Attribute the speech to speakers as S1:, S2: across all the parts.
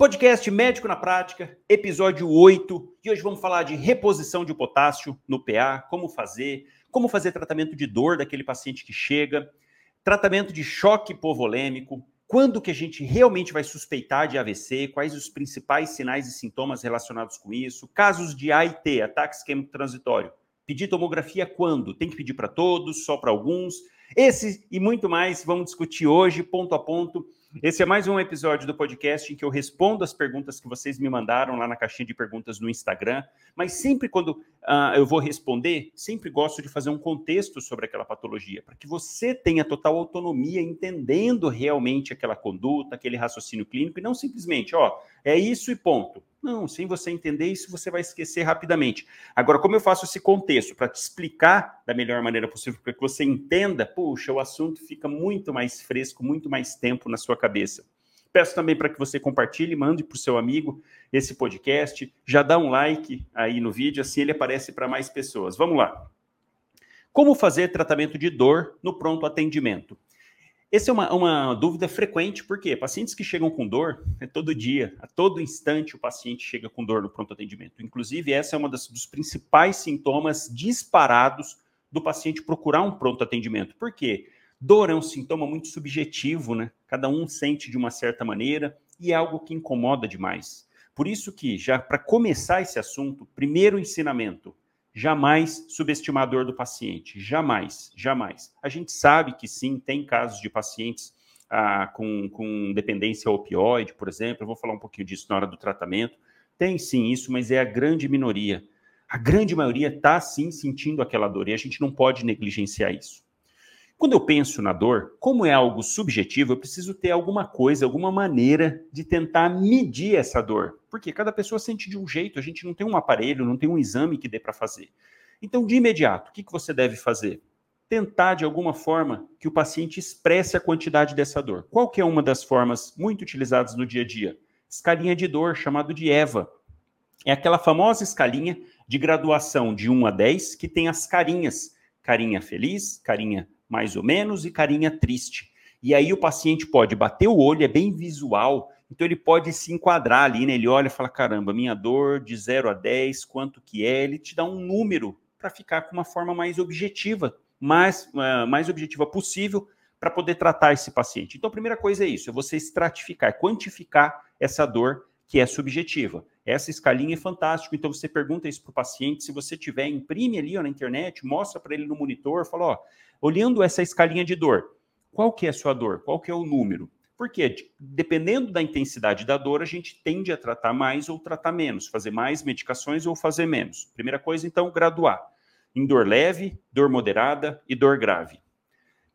S1: Podcast Médico na Prática, episódio 8. E hoje vamos falar de reposição de potássio no PA, como fazer, como fazer tratamento de dor daquele paciente que chega, tratamento de choque hipovolêmico, quando que a gente realmente vai suspeitar de AVC, quais os principais sinais e sintomas relacionados com isso, casos de AIT, ataque isquêmico transitório. Pedir tomografia quando? Tem que pedir para todos, só para alguns? Esse e muito mais vamos discutir hoje, ponto a ponto esse é mais um episódio do podcast em que eu respondo as perguntas que vocês me mandaram lá na caixinha de perguntas no Instagram. Mas sempre quando uh, eu vou responder, sempre gosto de fazer um contexto sobre aquela patologia, para que você tenha total autonomia entendendo realmente aquela conduta, aquele raciocínio clínico, e não simplesmente, ó, é isso e ponto. Não, sem você entender isso, você vai esquecer rapidamente. Agora, como eu faço esse contexto para te explicar da melhor maneira possível, para que você entenda, puxa, o assunto fica muito mais fresco, muito mais tempo na sua cabeça. Peço também para que você compartilhe, mande para o seu amigo esse podcast, já dá um like aí no vídeo, assim ele aparece para mais pessoas. Vamos lá. Como fazer tratamento de dor no pronto atendimento? Essa é uma, uma dúvida frequente, porque pacientes que chegam com dor, é todo dia, a todo instante o paciente chega com dor no pronto atendimento. Inclusive, essa é uma das, dos principais sintomas disparados do paciente procurar um pronto atendimento. Por quê? Dor é um sintoma muito subjetivo, né? Cada um sente de uma certa maneira e é algo que incomoda demais. Por isso que, já para começar esse assunto, primeiro ensinamento, jamais subestimar a dor do paciente. Jamais, jamais. A gente sabe que sim, tem casos de pacientes ah, com, com dependência opioide, por exemplo. Eu vou falar um pouquinho disso na hora do tratamento. Tem sim isso, mas é a grande minoria. A grande maioria está sim sentindo aquela dor e a gente não pode negligenciar isso. Quando eu penso na dor, como é algo subjetivo, eu preciso ter alguma coisa, alguma maneira de tentar medir essa dor. Porque cada pessoa sente de um jeito, a gente não tem um aparelho, não tem um exame que dê para fazer. Então, de imediato, o que, que você deve fazer? Tentar, de alguma forma, que o paciente expresse a quantidade dessa dor. Qual que é uma das formas muito utilizadas no dia a dia? Escalinha de dor, chamado de EVA. É aquela famosa escalinha de graduação de 1 a 10 que tem as carinhas. Carinha feliz, carinha mais ou menos, e carinha triste. E aí o paciente pode bater o olho, é bem visual, então ele pode se enquadrar ali, né? Ele olha e fala: caramba, minha dor de 0 a 10, quanto que é? Ele te dá um número para ficar com uma forma mais objetiva, mais, uh, mais objetiva possível para poder tratar esse paciente. Então, a primeira coisa é isso: é você estratificar, quantificar essa dor que é subjetiva. Essa escalinha é fantástica, então você pergunta isso para o paciente, se você tiver, imprime ali ó, na internet, mostra para ele no monitor, fala, ó, olhando essa escalinha de dor, qual que é a sua dor? Qual que é o número? Porque dependendo da intensidade da dor, a gente tende a tratar mais ou tratar menos, fazer mais medicações ou fazer menos. Primeira coisa, então, graduar em dor leve, dor moderada e dor grave.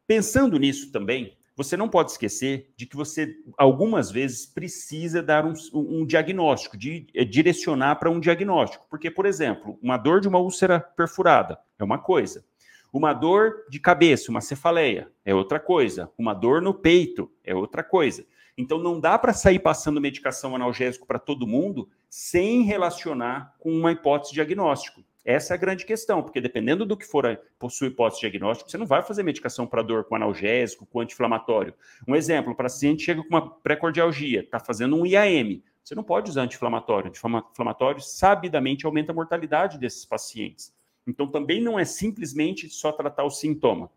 S1: Pensando nisso também, você não pode esquecer de que você, algumas vezes, precisa dar um, um diagnóstico, de, é, direcionar para um diagnóstico. Porque, por exemplo, uma dor de uma úlcera perfurada é uma coisa. Uma dor de cabeça, uma cefaleia, é outra coisa. Uma dor no peito é outra coisa. Então, não dá para sair passando medicação analgésico para todo mundo sem relacionar com uma hipótese diagnóstico. Essa é a grande questão, porque dependendo do que for a, possui hipótese diagnóstico, você não vai fazer medicação para dor com analgésico, com anti-inflamatório. Um exemplo, o paciente chega com uma pré-cordialgia, está fazendo um IAM. Você não pode usar anti-inflamatório. Anti-inflamatório sabidamente aumenta a mortalidade desses pacientes. Então, também não é simplesmente só tratar o sintoma.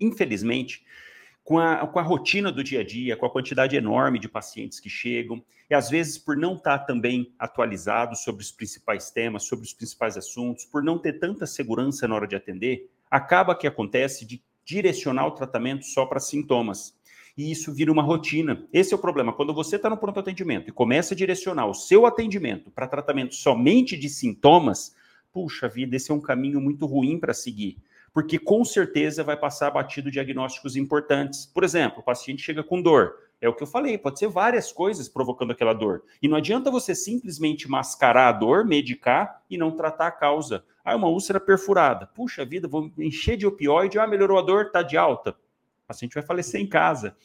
S1: Infelizmente, com a, com a rotina do dia a dia, com a quantidade enorme de pacientes que chegam, e às vezes por não estar também atualizado sobre os principais temas, sobre os principais assuntos, por não ter tanta segurança na hora de atender, acaba que acontece de direcionar o tratamento só para sintomas. E isso vira uma rotina. Esse é o problema. Quando você está no pronto atendimento e começa a direcionar o seu atendimento para tratamento somente de sintomas, puxa vida, esse é um caminho muito ruim para seguir porque com certeza vai passar batido diagnósticos importantes. Por exemplo, o paciente chega com dor. É o que eu falei, pode ser várias coisas provocando aquela dor. E não adianta você simplesmente mascarar a dor, medicar e não tratar a causa. Ah, uma úlcera perfurada. Puxa vida, vou encher de opioide, ah, melhorou a dor, tá de alta. O paciente vai falecer em casa.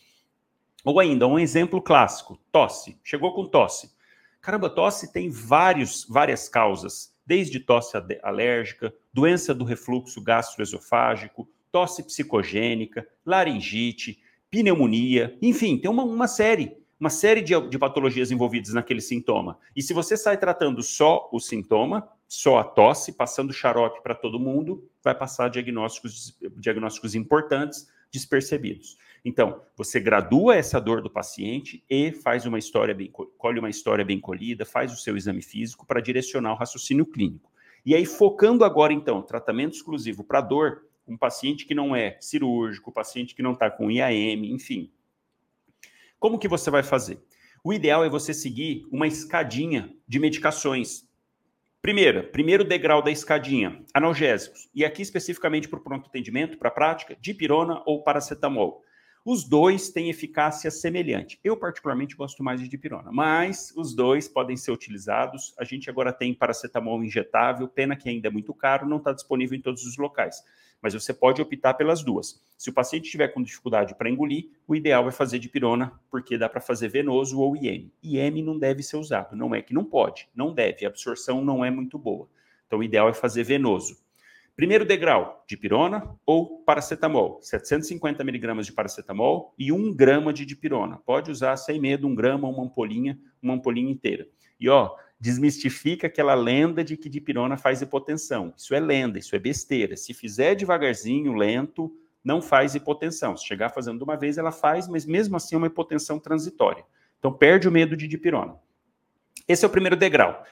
S1: Ou ainda, um exemplo clássico, tosse. Chegou com tosse. Caramba, tosse tem vários, várias causas desde tosse alérgica, doença do refluxo gastroesofágico, tosse psicogênica, laringite, pneumonia, enfim, tem uma, uma série, uma série de, de patologias envolvidas naquele sintoma. E se você sai tratando só o sintoma, só a tosse, passando xarope para todo mundo, vai passar diagnósticos, diagnósticos importantes despercebidos. Então, você gradua essa dor do paciente e faz uma história bem, colhe uma história bem colhida, faz o seu exame físico para direcionar o raciocínio clínico. E aí, focando agora, então, tratamento exclusivo para dor, um paciente que não é cirúrgico, paciente que não está com IAM, enfim. Como que você vai fazer? O ideal é você seguir uma escadinha de medicações. Primeira, primeiro degrau da escadinha, analgésicos. E aqui especificamente para o pronto atendimento, para a prática, dipirona ou paracetamol. Os dois têm eficácia semelhante. Eu, particularmente, gosto mais de dipirona, mas os dois podem ser utilizados. A gente agora tem paracetamol injetável, pena que ainda é muito caro, não está disponível em todos os locais. Mas você pode optar pelas duas. Se o paciente estiver com dificuldade para engolir, o ideal é fazer dipirona, porque dá para fazer venoso ou IM. IM não deve ser usado, não é que não pode, não deve, a absorção não é muito boa. Então, o ideal é fazer venoso. Primeiro degrau, dipirona ou paracetamol. 750 miligramas de paracetamol e 1 grama de dipirona. Pode usar sem medo, 1 grama, uma ampolinha, uma ampolinha inteira. E ó, desmistifica aquela lenda de que dipirona faz hipotensão. Isso é lenda, isso é besteira. Se fizer devagarzinho, lento, não faz hipotensão. Se chegar fazendo de uma vez, ela faz, mas mesmo assim é uma hipotensão transitória. Então perde o medo de dipirona. Esse é o primeiro degrau.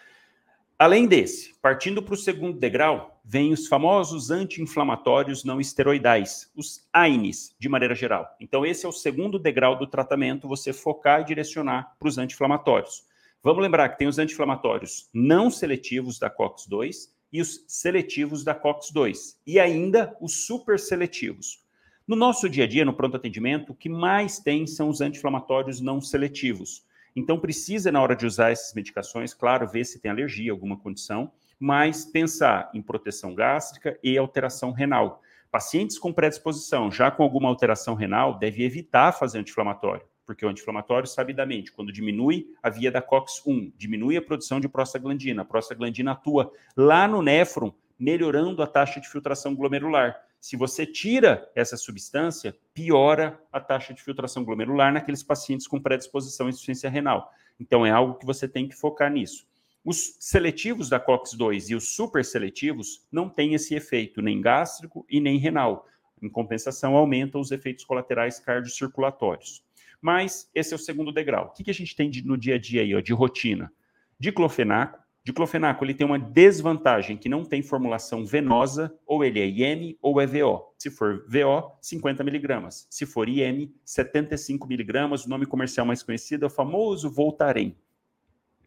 S1: Além desse, partindo para o segundo degrau, vem os famosos anti-inflamatórios não esteroidais, os AINES, de maneira geral. Então, esse é o segundo degrau do tratamento, você focar e direcionar para os anti-inflamatórios. Vamos lembrar que tem os anti-inflamatórios não seletivos da COX-2 e os seletivos da COX-2, e ainda os super seletivos. No nosso dia a dia, no pronto atendimento, o que mais tem são os anti-inflamatórios não seletivos. Então, precisa, na hora de usar essas medicações, claro, ver se tem alergia, alguma condição, mas pensar em proteção gástrica e alteração renal. Pacientes com predisposição, já com alguma alteração renal, deve evitar fazer anti-inflamatório, porque o anti-inflamatório, sabidamente, quando diminui a via da COX-1, diminui a produção de prostaglandina, a prostaglandina atua lá no néfron, melhorando a taxa de filtração glomerular. Se você tira essa substância, piora a taxa de filtração glomerular naqueles pacientes com predisposição à insuficiência renal. Então, é algo que você tem que focar nisso. Os seletivos da COX-2 e os super seletivos não têm esse efeito, nem gástrico e nem renal. Em compensação, aumentam os efeitos colaterais cardiocirculatórios. Mas esse é o segundo degrau. O que, a gente tem de, no dia a dia aí, ó, de rotina? Diclofenaco, Diclofenaco ele tem uma desvantagem que não tem formulação venosa, ou ele é IM ou é VO. Se for VO, 50 miligramas. Se for IM, 75 miligramas. O nome comercial mais conhecido é o famoso Voltaren.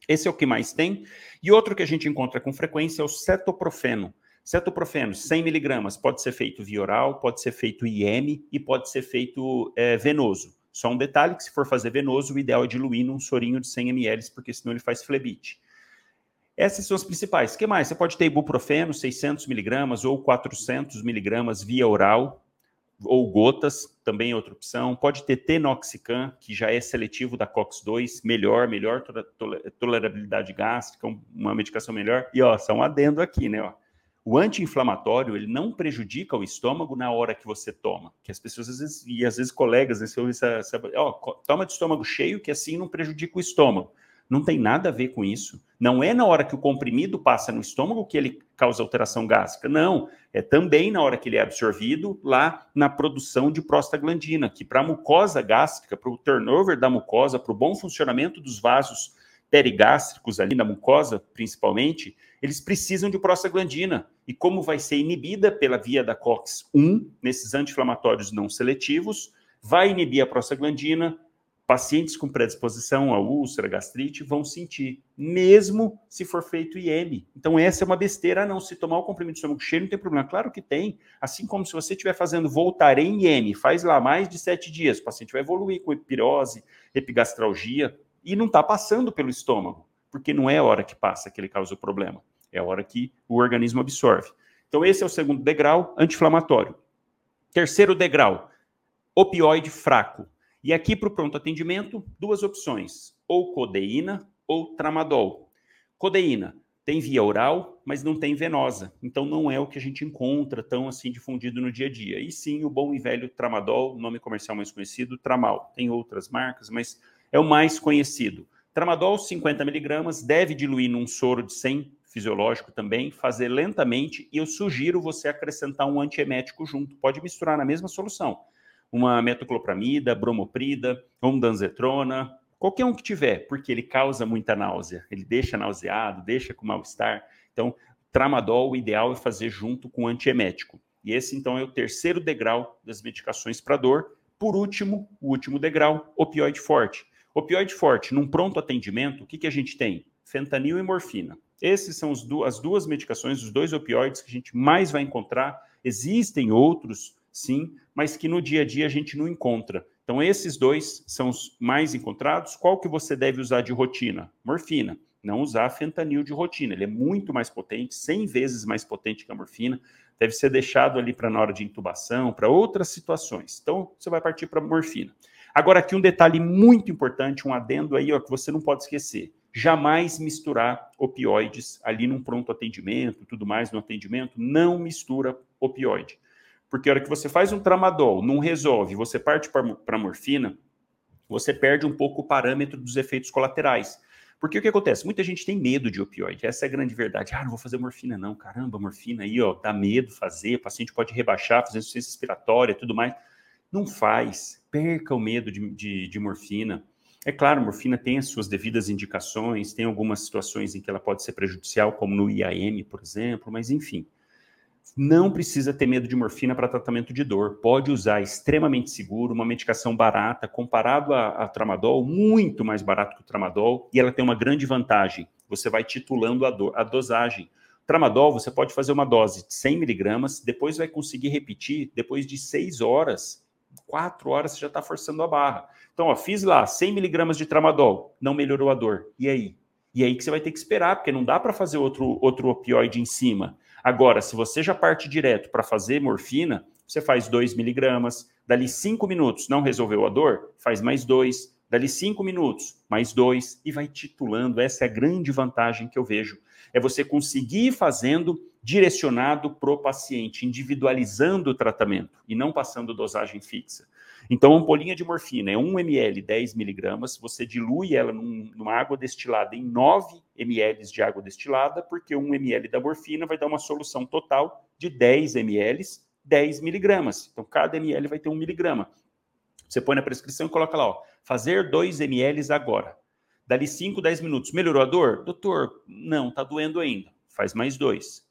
S1: Esse é o que mais tem. E outro que a gente encontra com frequência é o cetoprofeno. Cetoprofeno, 100 miligramas, pode ser feito via oral, pode ser feito IM e pode ser feito é, venoso. Só um detalhe que se for fazer venoso, o ideal é diluir num sorinho de 100 ml, porque senão ele faz flebite. Essas são as principais. O que mais? Você pode ter ibuprofeno, 600 miligramas ou 400 miligramas via oral, ou gotas, também é outra opção. Pode ter tenoxicam, que já é seletivo da COX-2, melhor, melhor tolerabilidade gástrica, uma medicação melhor. E, ó, só um adendo aqui, né, ó. O anti-inflamatório, ele não prejudica o estômago na hora que você toma. Que as pessoas, às vezes, e às vezes colegas, né, ouve essa, essa ó, toma de estômago cheio, que assim não prejudica o estômago. Não tem nada a ver com isso. Não é na hora que o comprimido passa no estômago que ele causa alteração gástrica. Não. É também na hora que ele é absorvido lá na produção de prostaglandina, que para a mucosa gástrica, para o turnover da mucosa, para o bom funcionamento dos vasos perigástricos ali na mucosa, principalmente, eles precisam de prostaglandina. E como vai ser inibida pela via da COX-1, nesses anti-inflamatórios não seletivos, vai inibir a prostaglandina, pacientes com predisposição a úlcera, gastrite vão sentir, mesmo se for feito IM. Então, essa é uma besteira, não. Se tomar o comprimido de estômago cheio, não tem problema. Claro que tem. Assim como se você estiver fazendo Voltaren IM, faz lá mais de sete dias, o paciente vai evoluir com epirose, epigastralgia, e não está passando pelo estômago, porque não é a hora que passa que ele causa o problema, é a hora que o organismo absorve. Então, esse é o segundo degrau, anti-inflamatório. Terceiro degrau, opioide fraco. E aqui para o pronto atendimento, duas opções: ou codeína ou tramadol. Codeína tem via oral, mas não tem venosa. Então não é o que a gente encontra tão assim difundido no dia a dia. E sim o bom e velho tramadol, nome comercial mais conhecido, Tramal. Tem outras marcas, mas é o mais conhecido. Tramadol, 50 miligramas, deve diluir num soro de 100 fisiológico também, fazer lentamente e eu sugiro você acrescentar um antiemético junto. Pode misturar na mesma solução. Uma metoclopramida, bromoprida, ondanzetrona, qualquer um que tiver, porque ele causa muita náusea, ele deixa nauseado, deixa com mal-estar. Então, tramadol, o ideal é fazer junto com antiemético. E esse, então, é o terceiro degrau das medicações para dor. Por último, o último degrau, opioide forte. Opioide forte, num pronto atendimento, o que, que a gente tem? Fentanil e morfina. Esses são as duas medicações, os dois opioides que a gente mais vai encontrar. Existem outros, sim, mas que no dia a dia a gente não encontra. Então, esses dois são os mais encontrados. Qual que você deve usar de rotina? Morfina. Não usar fentanil de rotina. Ele é muito mais potente, 100 vezes mais potente que a morfina. Deve ser deixado ali para na hora de intubação, para outras situações. Então, você vai partir para morfina. Agora, aqui um detalhe muito importante, um adendo aí, ó, que você não pode esquecer jamais misturar opioides ali num pronto atendimento, tudo mais no atendimento, não mistura opioide. Porque a hora que você faz um tramadol, não resolve, você parte para morfina, você perde um pouco o parâmetro dos efeitos colaterais. Porque o que acontece? Muita gente tem medo de opioide, essa é a grande verdade. Ah, não vou fazer morfina não, caramba, morfina aí, ó, dá medo fazer, o paciente pode rebaixar, fazer insuficiência respiratória, tudo mais. Não faz, perca o medo de, de, de morfina é claro, morfina tem as suas devidas indicações, tem algumas situações em que ela pode ser prejudicial, como no IAM, por exemplo, mas enfim. Não precisa ter medo de morfina para tratamento de dor. Pode usar extremamente seguro, uma medicação barata, comparado a, a, tramadol, muito mais barato que o tramadol, e ela tem uma grande vantagem. Você vai titulando a, do, a dosagem. Tramadol, você pode fazer uma dose de 100 miligramas, depois vai conseguir repetir depois de 6 horas quatro horas você já está forçando a barra. Então, ó, fiz lá 100 miligramas de tramadol, não melhorou a dor. E aí? E aí que você vai ter que esperar, porque não dá para fazer outro, outro opioide em cima. Agora, se você já parte direto para fazer morfina, você faz 2 miligramas, dali 5 minutos não resolveu a dor, faz mais 2, dali 5 minutos, mais 2, e vai titulando. Essa é a grande vantagem que eu vejo. É você conseguir ir fazendo direcionado para o paciente, individualizando o tratamento e não passando dosagem fixa. Então, ampolinha de morfina é 1 ml, 10 miligramas, você dilui ela num, numa água destilada em 9 ml de água destilada, porque 1 ml da morfina vai dar uma solução total de 10 ml, 10 miligramas. Então, cada ml vai ter 1 miligrama. Você põe na prescrição e coloca lá, ó, fazer 2 ml agora. Dali 5, 10 minutos. Melhorou a dor? Doutor, não, tá doendo ainda. Faz mais dois.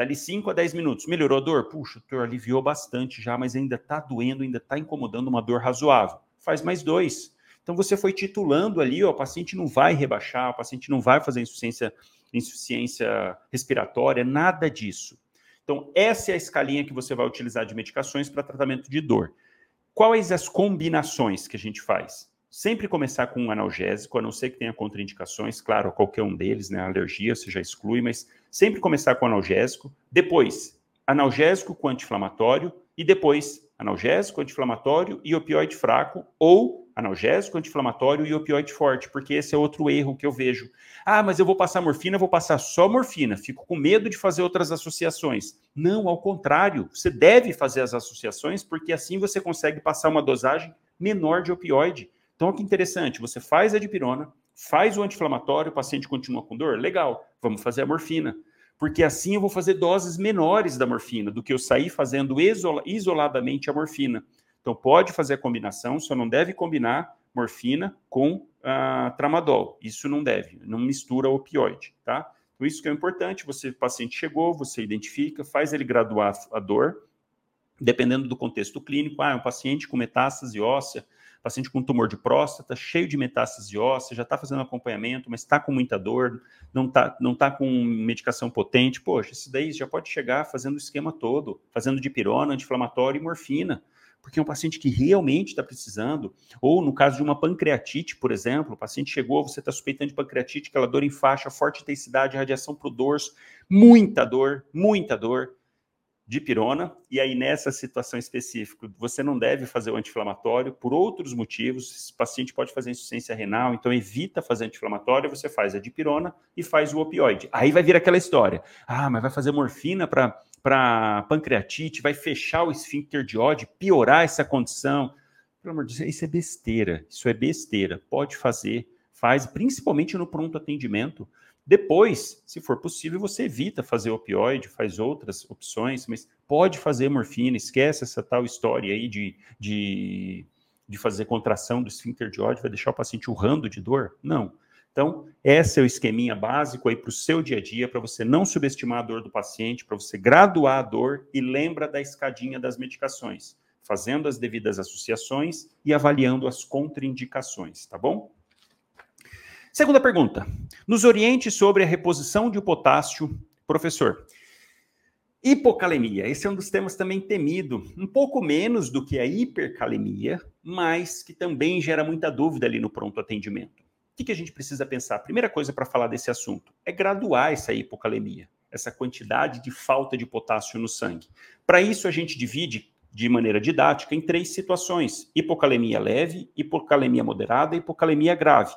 S1: Dali 5 a 10 minutos. Melhorou a dor? Puxa, o doutor aliviou bastante já, mas ainda está doendo, ainda está incomodando uma dor razoável. Faz mais dois. Então você foi titulando ali, ó, o paciente não vai rebaixar, o paciente não vai fazer insuficiência, insuficiência respiratória, nada disso. Então, essa é a escalinha que você vai utilizar de medicações para tratamento de dor. Quais as combinações que a gente faz? Sempre começar com um analgésico, a não ser que tenha contraindicações, claro, qualquer um deles, né? Alergia, você já exclui, mas sempre começar com analgésico, depois analgésico com anti-inflamatório e depois analgésico, anti-inflamatório e opioide fraco ou analgésico, anti-inflamatório e opioide forte, porque esse é outro erro que eu vejo. Ah, mas eu vou passar morfina, vou passar só morfina, fico com medo de fazer outras associações. Não, ao contrário, você deve fazer as associações, porque assim você consegue passar uma dosagem menor de opioide. Então, que interessante, você faz a dipirona, faz o anti-inflamatório, o paciente continua com dor, legal, vamos fazer a morfina. Porque assim eu vou fazer doses menores da morfina do que eu sair fazendo isola isoladamente a morfina. Então, pode fazer a combinação, só não deve combinar morfina com uh, tramadol. Isso não deve, não mistura opioide, tá? Então, isso que é importante, você, o paciente chegou, você identifica, faz ele graduar a dor, dependendo do contexto clínico, ah, é um paciente com metástase óssea, paciente com tumor de próstata, cheio de metástase óssea, já está fazendo acompanhamento, mas está com muita dor, não está não tá com medicação potente. Poxa, isso daí já pode chegar fazendo o esquema todo, fazendo dipirona, anti-inflamatório e morfina porque é um paciente que realmente está precisando, ou no caso de uma pancreatite, por exemplo, o paciente chegou, você está suspeitando de pancreatite, aquela dor em faixa, forte intensidade, radiação para o dorso, muita dor, muita dor, de pirona, e aí nessa situação específica, você não deve fazer o anti-inflamatório por outros motivos, esse paciente pode fazer insuficiência renal, então evita fazer anti-inflamatório, você faz a dipirona e faz o opioide. Aí vai vir aquela história, ah, mas vai fazer morfina para pancreatite, vai fechar o esfíncter de ódio, piorar essa condição. Pelo amor de Deus, isso é besteira. Isso é besteira. Pode fazer, faz, principalmente no pronto atendimento. Depois, se for possível, você evita fazer opioide, faz outras opções, mas pode fazer morfina, esquece essa tal história aí de, de, de fazer contração do esfíncter de ódio, vai deixar o paciente urrando de dor? Não. Então, esse é o esqueminha básico aí para o seu dia a dia, para você não subestimar a dor do paciente, para você graduar a dor e lembra da escadinha das medicações, fazendo as devidas associações e avaliando as contraindicações, tá bom? Segunda pergunta. Nos oriente sobre a reposição de potássio, professor. Hipocalemia, esse é um dos temas também temido, um pouco menos do que a hipercalemia, mas que também gera muita dúvida ali no pronto atendimento. O que, a gente precisa pensar? A primeira coisa para falar desse assunto é graduar essa hipocalemia, essa quantidade de falta de potássio no sangue. Para isso, a gente divide de maneira didática em três situações: hipocalemia leve, hipocalemia moderada e hipocalemia grave.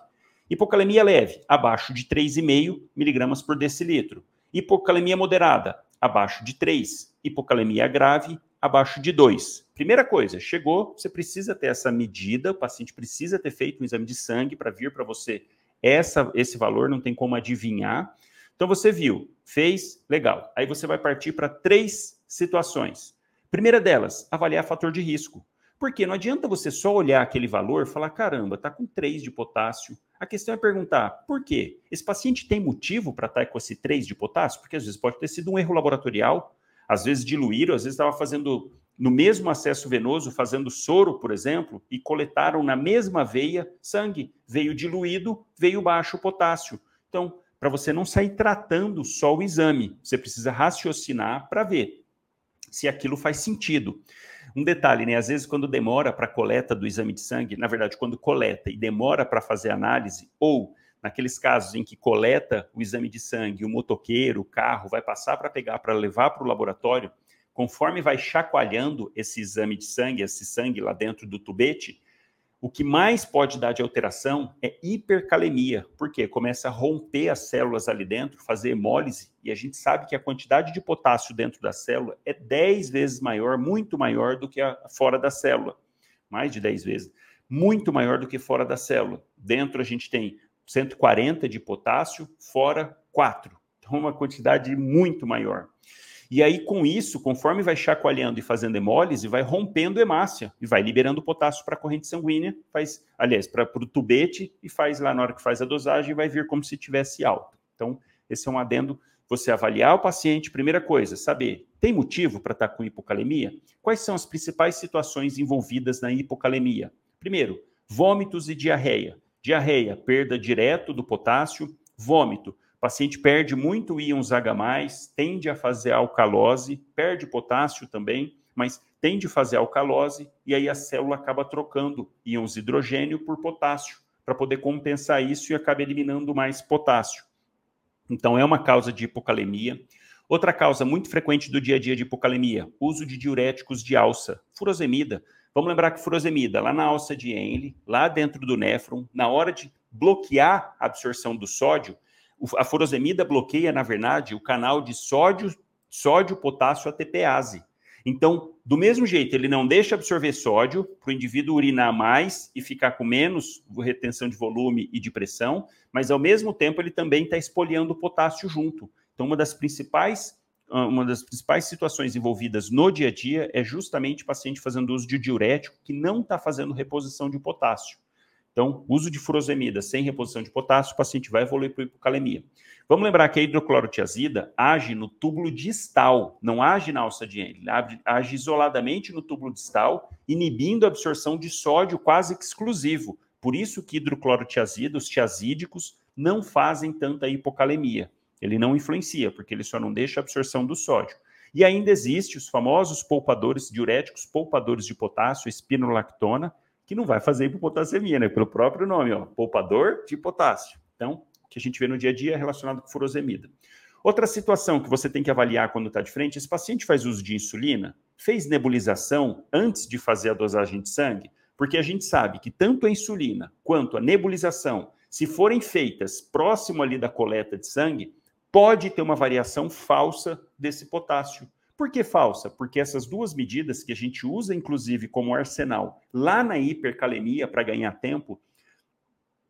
S1: Hipocalemia leve, abaixo de 3,5 miligramas por decilitro. Hipocalemia moderada, abaixo de 3. Hipocalemia grave, abaixo de 2. Primeira coisa, chegou, você precisa ter essa medida, o paciente precisa ter feito um exame de sangue para vir para você essa, esse valor, não tem como adivinhar. Então você viu, fez, legal. Aí você vai partir para três situações. Primeira delas, avaliar fator de risco. Porque não adianta você só olhar aquele valor e falar, caramba, está com 3 de potássio. A questão é perguntar, por quê? Esse paciente tem motivo para estar tá com esse 3 de potássio? Porque às vezes pode ter sido um erro laboratorial, às vezes diluíram, às vezes estava fazendo no mesmo acesso venoso, fazendo soro, por exemplo, e coletaram na mesma veia sangue. Veio diluído, veio baixo potássio. Então, para você não sair tratando só o exame, você precisa raciocinar para ver se aquilo faz sentido. Um detalhe, né? Às vezes, quando demora para coleta do exame de sangue, na verdade, quando coleta e demora para fazer análise, ou naqueles casos em que coleta o exame de sangue, o motoqueiro, o carro, vai passar para pegar, para levar para o laboratório, conforme vai chacoalhando esse exame de sangue, esse sangue lá dentro do tubete, o que mais pode dar de alteração é hipercalemia, porque começa a romper as células ali dentro, fazer hemólise, e a gente sabe que a quantidade de potássio dentro da célula é 10 vezes maior, muito maior do que a fora da célula. Mais de 10 vezes. Muito maior do que fora da célula. Dentro a gente tem 140 de potássio, fora 4. Então, uma quantidade muito maior. E aí, com isso, conforme vai chacoalhando e fazendo hemólise, vai rompendo hemácia e vai liberando potássio para a corrente sanguínea, faz, aliás, para o tubete e faz lá na hora que faz a dosagem, vai vir como se tivesse alta. Então, esse é um adendo. Você avaliar o paciente, primeira coisa, saber, tem motivo para estar com hipocalemia? Quais são as principais situações envolvidas na hipocalemia? Primeiro, vômitos e diarreia. Diarreia, perda direto do potássio, vômito, paciente perde muito íons H+, tende a fazer alcalose, perde potássio também, mas tende a fazer alcalose e aí a célula acaba trocando íons hidrogênio por potássio para poder compensar isso e acaba eliminando mais potássio. Então é uma causa de hipocalemia. Outra causa muito frequente do dia a dia de hipocalemia, uso de diuréticos de alça, furosemida. Vamos lembrar que furosemida, lá na alça de Henle, lá dentro do néfron, na hora de bloquear a absorção do sódio, a furosemida bloqueia, na verdade, o canal de sódio, sódio potássio ATPase. Então, do mesmo jeito, ele não deixa absorver sódio para o indivíduo urinar mais e ficar com menos retenção de volume e de pressão, mas ao mesmo tempo ele também está espoliando o potássio junto. Então, uma das principais ah, uma das principais situações envolvidas no dia a dia é justamente o paciente fazendo uso de diurético que não está fazendo reposição de potássio. Então, uso de furosemida sem reposição de potássio, o paciente vai evoluir para hipocalemia. Vamos lembrar que a hidroclorotiazida age no túbulo distal, não age na alça de Henle, age isoladamente no túbulo distal, inibindo a absorção de sódio quase exclusivo. Por isso que hidroclorotiazida, os tiazídicos, não fazem tanta hipocalemia. Ele não influencia, porque ele só não deixa a absorção do sódio. E ainda existe os famosos poupadores diuréticos, poupadores de potássio, espinolactona, que não vai fazer hipopotassemia, né? Pelo próprio nome, ó, poupador de potássio. Então, que a gente vê no dia a dia é relacionado com furosemida. Outra situação que você tem que avaliar quando está de frente, esse paciente faz uso de insulina, fez nebulização antes de fazer a dosagem de sangue, porque a gente sabe que tanto a insulina quanto a nebulização, se forem feitas próximo ali da coleta de sangue, pode ter uma variação falsa desse potássio, Por que falsa? Porque essas duas medidas que a gente usa, inclusive, como arsenal lá na hipercalemia para ganhar tempo,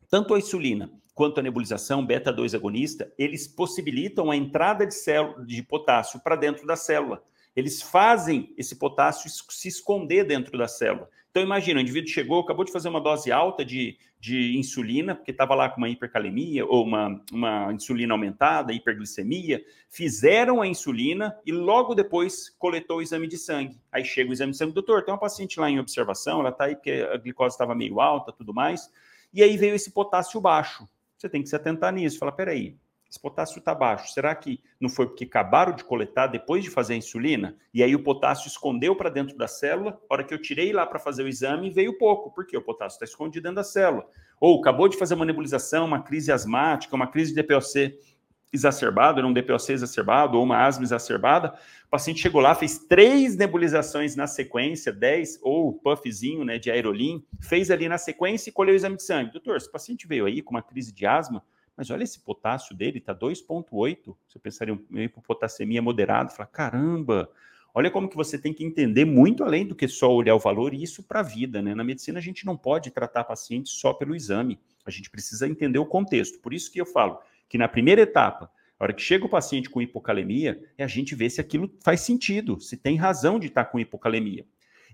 S1: tanto a insulina quanto a nebulização beta-2 agonista, eles possibilitam a entrada de, célula, de potássio para dentro da célula. Eles fazem esse potássio se esconder dentro da célula. Então, imagina, o indivíduo chegou, acabou de fazer uma dose alta de, de insulina, porque estava lá com uma hipercalemia ou uma, uma insulina aumentada, hiperglicemia, fizeram a insulina e logo depois coletou o exame de sangue. Aí chega o exame de sangue, doutor, tem uma paciente lá em observação, ela está aí porque a glicose estava meio alta, tudo mais, e aí veio esse potássio baixo. Você tem que se atentar nisso, fala, peraí, esse potássio está baixo. Será que não foi porque acabaram de coletar depois de fazer a insulina? E aí o potássio escondeu para dentro da célula? A hora que eu tirei lá para fazer o exame, veio pouco, porque o potássio está escondido dentro da célula. Ou acabou de fazer uma nebulização, uma crise asmática, uma crise de DPOC exacerbado, um DPOC exacerbado ou uma asma exacerbada. O paciente chegou lá, fez três nebulizações na sequência, 10 ou puffzinho né, de aerolim, fez ali na sequência e colheu o exame de sangue. Doutor, esse paciente veio aí com uma crise de asma, mas olha esse potássio dele, tá 2,8. Você pensaria em hipopotassemia moderada, fala, caramba, olha como que você tem que entender muito além do que só olhar o valor, e isso para a vida, né? Na medicina a gente não pode tratar paciente só pelo exame, a gente precisa entender o contexto. Por isso que eu falo que na primeira etapa, a hora que chega o paciente com hipocalemia, é a gente ver se aquilo faz sentido, se tem razão de estar com hipocalemia.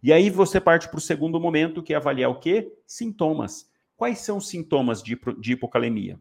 S1: E aí você parte para o segundo momento, que é avaliar o quê? Sintomas. Quais são os sintomas de, de hipocalemia?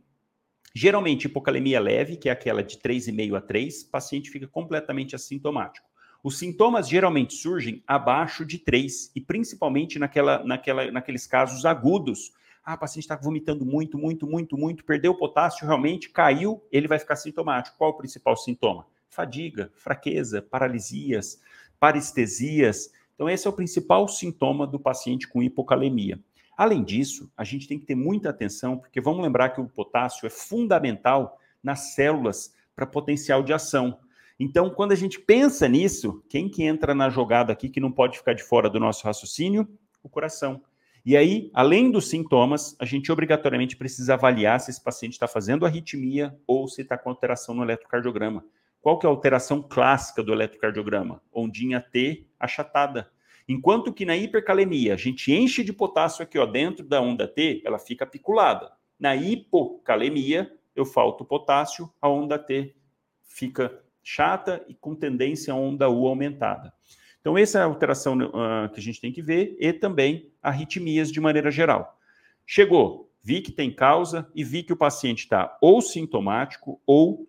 S1: Geralmente, hipocalemia leve, que é aquela de 3,5 a 3, o paciente fica completamente assintomático. Os sintomas geralmente surgem abaixo de 3, e principalmente naquela, naquela, naqueles casos agudos. Ah, o paciente está vomitando muito, muito, muito, muito, perdeu o potássio, realmente caiu, ele vai ficar sintomático. Qual o principal sintoma? Fadiga, fraqueza, paralisias, parestesias. Então, esse é o principal sintoma do paciente com hipocalemia. Além disso, a gente tem que ter muita atenção, porque vamos lembrar que o potássio é fundamental nas células para potencial de ação. Então, quando a gente pensa nisso, quem que entra na jogada aqui que não pode ficar de fora do nosso raciocínio? O coração. E aí, além dos sintomas, a gente obrigatoriamente precisa avaliar se esse paciente está fazendo arritmia ou se está com alteração no eletrocardiograma. Qual que é a alteração clássica do eletrocardiograma? Ondinha T achatada. Enquanto que na hipercalemia, a gente enche de potássio aqui ó, dentro da onda T, ela fica apiculada. Na hipocalemia, eu falto potássio, a onda T fica chata e com tendência a onda U aumentada. Então, essa é a alteração uh, que a gente tem que ver e também arritmias de maneira geral. Chegou, vi que tem causa e vi que o paciente está ou sintomático ou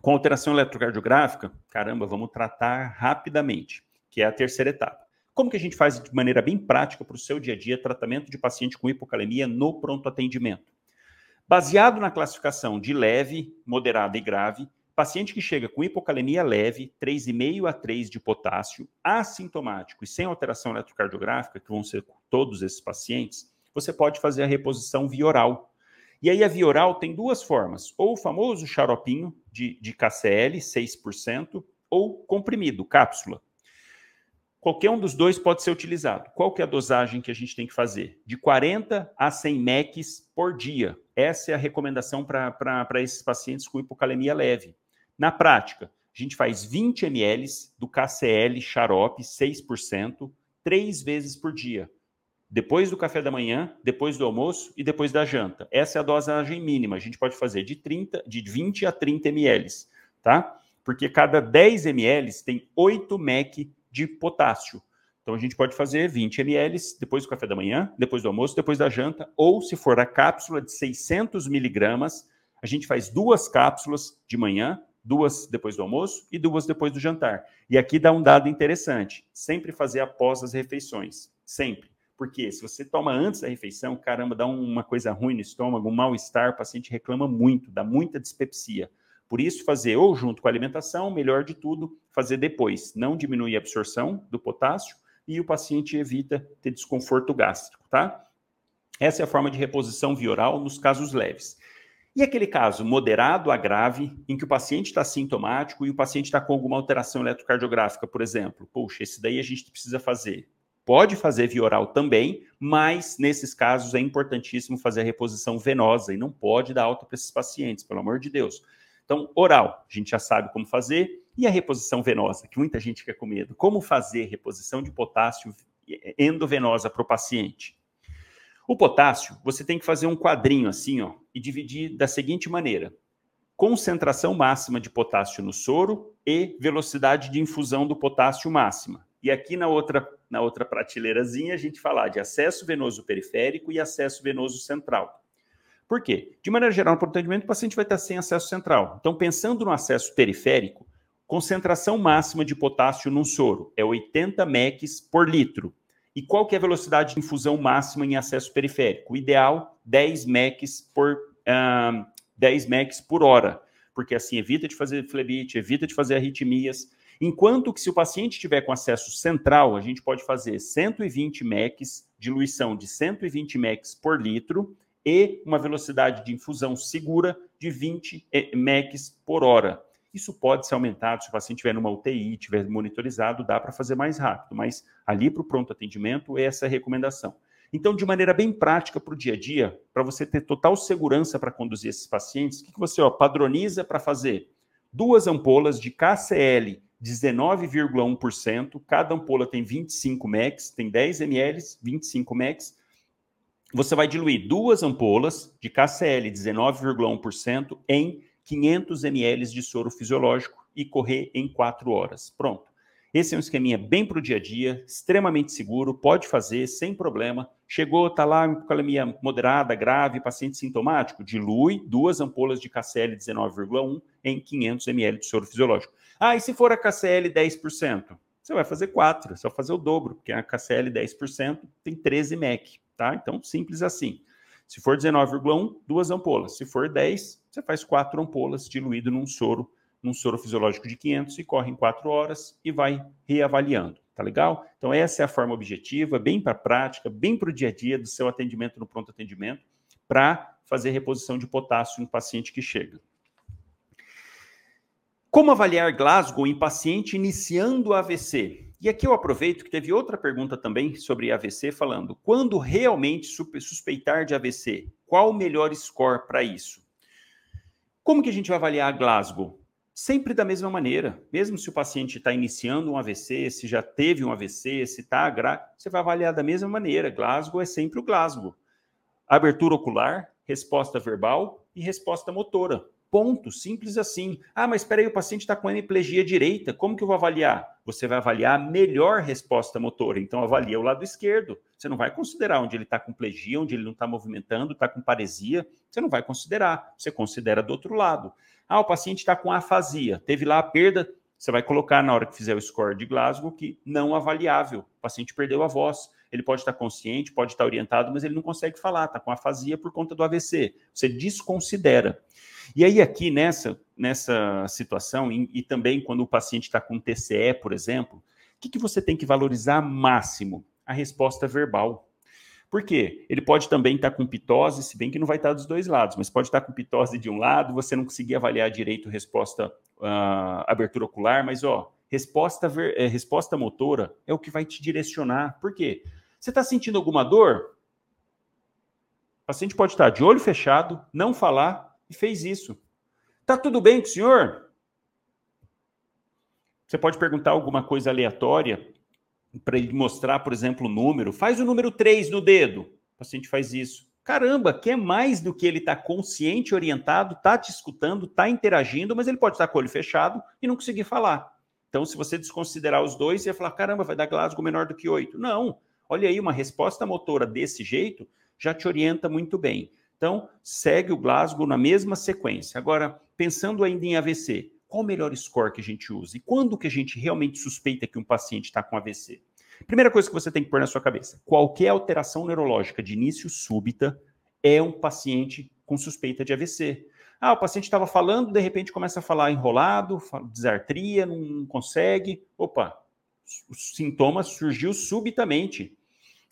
S1: com alteração eletrocardiográfica. Caramba, vamos tratar rapidamente, que é a terceira etapa. Como que a gente faz de maneira bem prática para o seu dia a dia tratamento de paciente com hipocalemia no pronto atendimento? Baseado na classificação de leve, moderada e grave, paciente que chega com hipocalemia leve, 3,5 a 3 de potássio, assintomático e sem alteração eletrocardiográfica, que vão ser todos esses pacientes, você pode fazer a reposição via oral. E aí a via oral tem duas formas, ou o famoso xaropinho de, de KCL, 6%, ou comprimido, cápsula. Qualquer um dos dois pode ser utilizado. Qual que é a dosagem que a gente tem que fazer? De 40 a 100 MECs por dia. Essa é a recomendação para esses pacientes com hipocalemia leve. Na prática, a gente faz 20 ml do KCL xarope 6%, três vezes por dia. Depois do café da manhã, depois do almoço e depois da janta. Essa é a dosagem mínima. A gente pode fazer de 30, de 20 a 30 ml, tá? Porque cada 10 ml tem 8 MEC de potássio. Então a gente pode fazer 20 ml depois do café da manhã, depois do almoço, depois da janta, ou se for a cápsula de 600 miligramas, a gente faz duas cápsulas de manhã, duas depois do almoço e duas depois do jantar. E aqui dá um dado interessante: sempre fazer após as refeições, sempre. Porque se você toma antes da refeição, caramba, dá uma coisa ruim no estômago, um mal-estar, o paciente reclama muito, dá muita dispepsia. Por isso, fazer ou junto com a alimentação, melhor de tudo, fazer depois. Não diminui a absorção do potássio e o paciente evita ter desconforto gástrico, tá? Essa é a forma de reposição via oral nos casos leves. E aquele caso moderado a grave, em que o paciente está sintomático e o paciente está com alguma alteração eletrocardiográfica, por exemplo. Puxa, esse daí a gente precisa fazer. Pode fazer via oral também, mas nesses casos é importantíssimo fazer a reposição venosa e não pode dar alta para esses pacientes, pelo amor de Deus. Então, oral, a gente já sabe como fazer. E a reposição venosa, que muita gente fica com medo. Como fazer reposição de potássio endovenosa para o paciente? O potássio, você tem que fazer um quadrinho assim, ó, e dividir da seguinte maneira: concentração máxima de potássio no soro e velocidade de infusão do potássio máxima. E aqui na outra, na outra prateleirazinha a gente falar de acesso venoso periférico e acesso venoso central. Por quê? De maneira geral, no atendimento, o paciente vai estar sem acesso central. Então, pensando no acesso periférico, concentração máxima de potássio num soro é 80 mEq por litro. E qual que é a velocidade de infusão máxima em acesso periférico? O ideal, 10 mEq por, uh, 10 mEq por hora, porque assim evita de fazer flebite, evita de fazer arritmias. Enquanto que se o paciente estiver com acesso central, a gente pode fazer 120 mEq, diluição de 120 mEq por litro e uma velocidade de infusão segura de 20 mEq por hora. Isso pode ser aumentado se o paciente estiver numa UTI, estiver monitorizado, dá para fazer mais rápido, mas ali para o pronto atendimento, essa é a recomendação. Então, de maneira bem prática para o dia a dia, para você ter total segurança para conduzir esses pacientes, o que, que você ó, padroniza para fazer? Duas ampolas de KCL 19,1%, cada ampola tem 25 mEq, tem 10 ml, 25 mEq. Você vai diluir duas ampolas de KCL 19,1% em 500 ml de soro fisiológico e correr em 4 horas. Pronto. Esse é um esqueminha bem para o dia a dia, extremamente seguro, pode fazer sem problema. Chegou, está lá com moderada, grave, paciente sintomático, dilui duas ampolas de KCL 19,1 em 500 ml de soro fisiológico. Ah, e se for a KCL 10%? Você vai fazer 4, é só fazer o dobro, porque a KCL 10% tem 13 mEq, tá? Então, simples assim. Se for 19,1, duas ampolas. Se for 10, você faz quatro ampolas diluído num soro, num soro fisiológico de 500 e corre em quatro horas e vai reavaliando. Tá legal? Então, essa é a forma objetiva, bem para a prática, bem para o dia a dia do seu atendimento no pronto atendimento, para fazer reposição de potássio no paciente que chega. Como avaliar Glasgow em paciente iniciando AVC? E aqui eu aproveito que teve outra pergunta também sobre AVC, falando quando realmente suspeitar de AVC, qual o melhor score para isso? Como que a gente vai avaliar Glasgow? Sempre da mesma maneira. Mesmo se o paciente está iniciando um AVC, se já teve um AVC, se está grave, você vai avaliar da mesma maneira. Glasgow é sempre o Glasgow. Abertura ocular, resposta verbal e resposta motora. Ponto, simples assim. Ah, mas espera aí, o paciente está com hemiplegia direita, como que eu vou avaliar? Você vai avaliar a melhor resposta motora, então avalia o lado esquerdo. Você não vai considerar onde ele está com plegia, onde ele não está movimentando, está com paresia, você não vai considerar, você considera do outro lado. Ah, o paciente está com afasia, teve lá a perda, você vai colocar na hora que fizer o score de Glasgow que não avaliável, o paciente perdeu a voz. Ele pode estar consciente, pode estar orientado, mas ele não consegue falar, está com afasia por conta do AVC. Você desconsidera. E aí, aqui nessa, nessa situação, e, e também quando o paciente está com TCE, por exemplo, o que, que você tem que valorizar máximo? A resposta verbal. Por quê? Ele pode também estar com pitose, se bem que não vai estar dos dois lados, mas pode estar com pitose de um lado, você não conseguir avaliar direito resposta, uh, abertura ocular, mas ó, resposta, ver, é, resposta motora é o que vai te direcionar. Por quê? Você está sentindo alguma dor? O paciente pode estar de olho fechado, não falar, e fez isso. Tá tudo bem com o senhor? Você pode perguntar alguma coisa aleatória para ele mostrar, por exemplo, o número. Faz o número 3 no dedo. O paciente faz isso. Caramba, quer mais do que ele está consciente, orientado, está te escutando, está interagindo, mas ele pode estar com o olho fechado e não conseguir falar. Então, se você desconsiderar os dois, você vai falar: caramba, vai dar Glasgow menor do que 8. Não. Olha aí, uma resposta motora desse jeito já te orienta muito bem. Então, segue o Glasgow na mesma sequência. Agora, pensando ainda em AVC, qual o melhor score que a gente usa? E quando que a gente realmente suspeita que um paciente está com AVC? Primeira coisa que você tem que pôr na sua cabeça: qualquer alteração neurológica de início súbita é um paciente com suspeita de AVC. Ah, o paciente estava falando, de repente começa a falar enrolado, disartria, não consegue. Opa, o sintoma surgiu subitamente.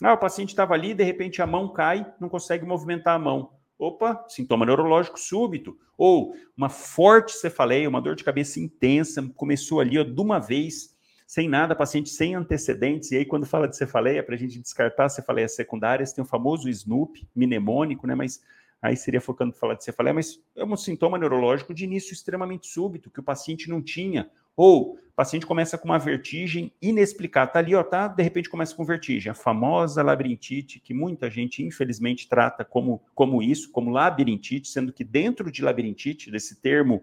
S1: Ah, o paciente estava ali, de repente a mão cai, não consegue movimentar a mão. Opa, sintoma neurológico súbito. Ou uma forte cefaleia, uma dor de cabeça intensa, começou ali ó, de uma vez, sem nada, paciente sem antecedentes. E aí, quando fala de cefaleia, para a gente descartar cefaleias secundárias, tem o famoso SNOOP, mnemônico, né? Mas aí seria focando para falar de cefaleia, mas é um sintoma neurológico de início extremamente súbito, que o paciente não tinha Ou o paciente começa com uma vertigem inexplicável. Tá ali, ó, tá? De repente começa com vertigem. A famosa labirintite, que muita gente, infelizmente, trata como, como isso, como labirintite, sendo que dentro de labirintite, desse termo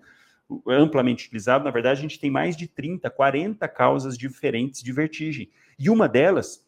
S1: amplamente utilizado, na verdade, a gente tem mais de 30, 40 causas diferentes de vertigem. E uma delas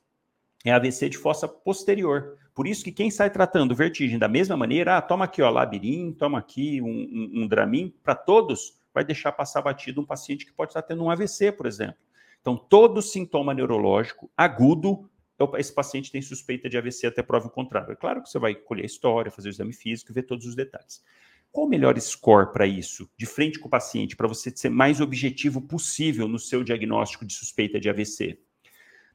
S1: é AVC de fossa posterior. Por isso que quem sai tratando vertigem da mesma maneira, ah, toma aqui ó, labirin, toma aqui um, um, um Dramin, para todos, vai deixar passar batido um paciente que pode estar tendo um AVC, por exemplo. Então, todo sintoma neurológico agudo, esse paciente tem suspeita de AVC até prova o contrário. É claro que você vai colher a história, fazer o exame físico, ver todos os detalhes. Qual o melhor score para isso, de frente com o paciente, para você ser mais objetivo possível no seu diagnóstico de suspeita de AVC?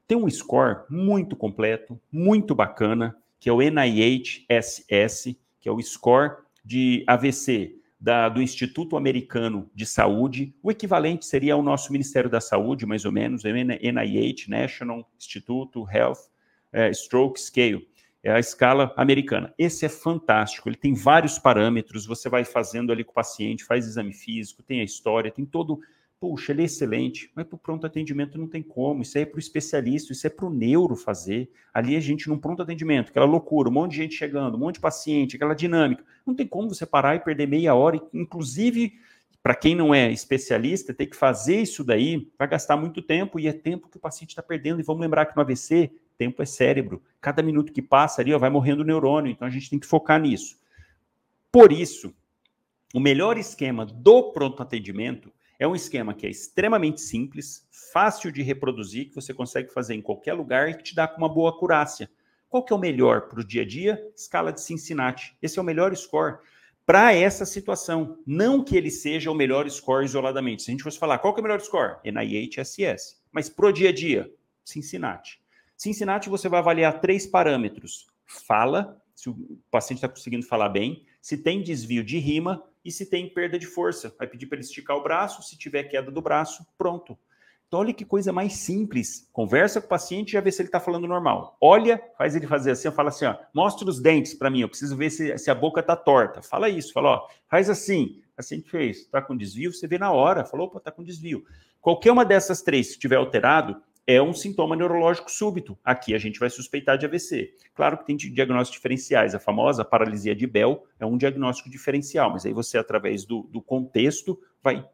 S1: Tem um score muito completo, muito bacana, que é o NIH-SS, que é o score de AVC da, do Instituto Americano de Saúde. O equivalente seria o nosso Ministério da Saúde, mais ou menos, NIH, National Institute Health uh, Stroke Scale. É a escala americana. Esse é fantástico, ele tem vários parâmetros, você vai fazendo ali com o paciente, faz exame físico, tem a história, tem todo Puxa, ele é excelente, mas para o pronto atendimento não tem como. Isso aí é para o especialista, isso é para o neuro fazer. Ali a gente, num pronto atendimento, aquela loucura, um monte de gente chegando, um monte de paciente, aquela dinâmica. Não tem como você parar e perder meia hora. Inclusive, para quem não é especialista, ter que fazer isso daí vai gastar muito tempo e é tempo que o paciente está perdendo. E vamos lembrar que no AVC, tempo é cérebro. Cada minuto que passa ali ó, vai morrendo o neurônio. Então a gente tem que focar nisso. Por isso, o melhor esquema do pronto atendimento é um esquema que é extremamente simples, fácil de reproduzir, que você consegue fazer em qualquer lugar e que te dá com uma boa acurácia. Qual que é o melhor para o dia a dia? Escala de Cincinnati. Esse é o melhor score para essa situação. Não que ele seja o melhor score isoladamente. Se a gente fosse falar, qual que é o melhor score? NIH-SS. Mas para o dia a dia, Cincinnati. Cincinnati você vai avaliar três parâmetros. Fala, se o paciente está conseguindo falar bem, se tem desvio de rima e se tem perda de força. Vai pedir para ele esticar o braço, se tiver queda do braço, pronto. Então, olha que coisa mais simples. Conversa com o paciente e já vê se ele está falando normal. Olha, faz ele fazer assim, fala assim, ó, mostra os dentes para mim, eu preciso ver se, se a boca está torta. Fala isso, fala, ó, faz assim. O paciente fez, está com desvio, você vê na hora, falou, opa, está com desvio. Qualquer uma dessas três, se estiver alterado, é um sintoma neurológico súbito. Aqui a gente vai suspeitar de AVC. Claro que tem diagnósticos diferenciais. A famosa paralisia de Bell é um diagnóstico diferencial, mas aí você, através do, do contexto, vai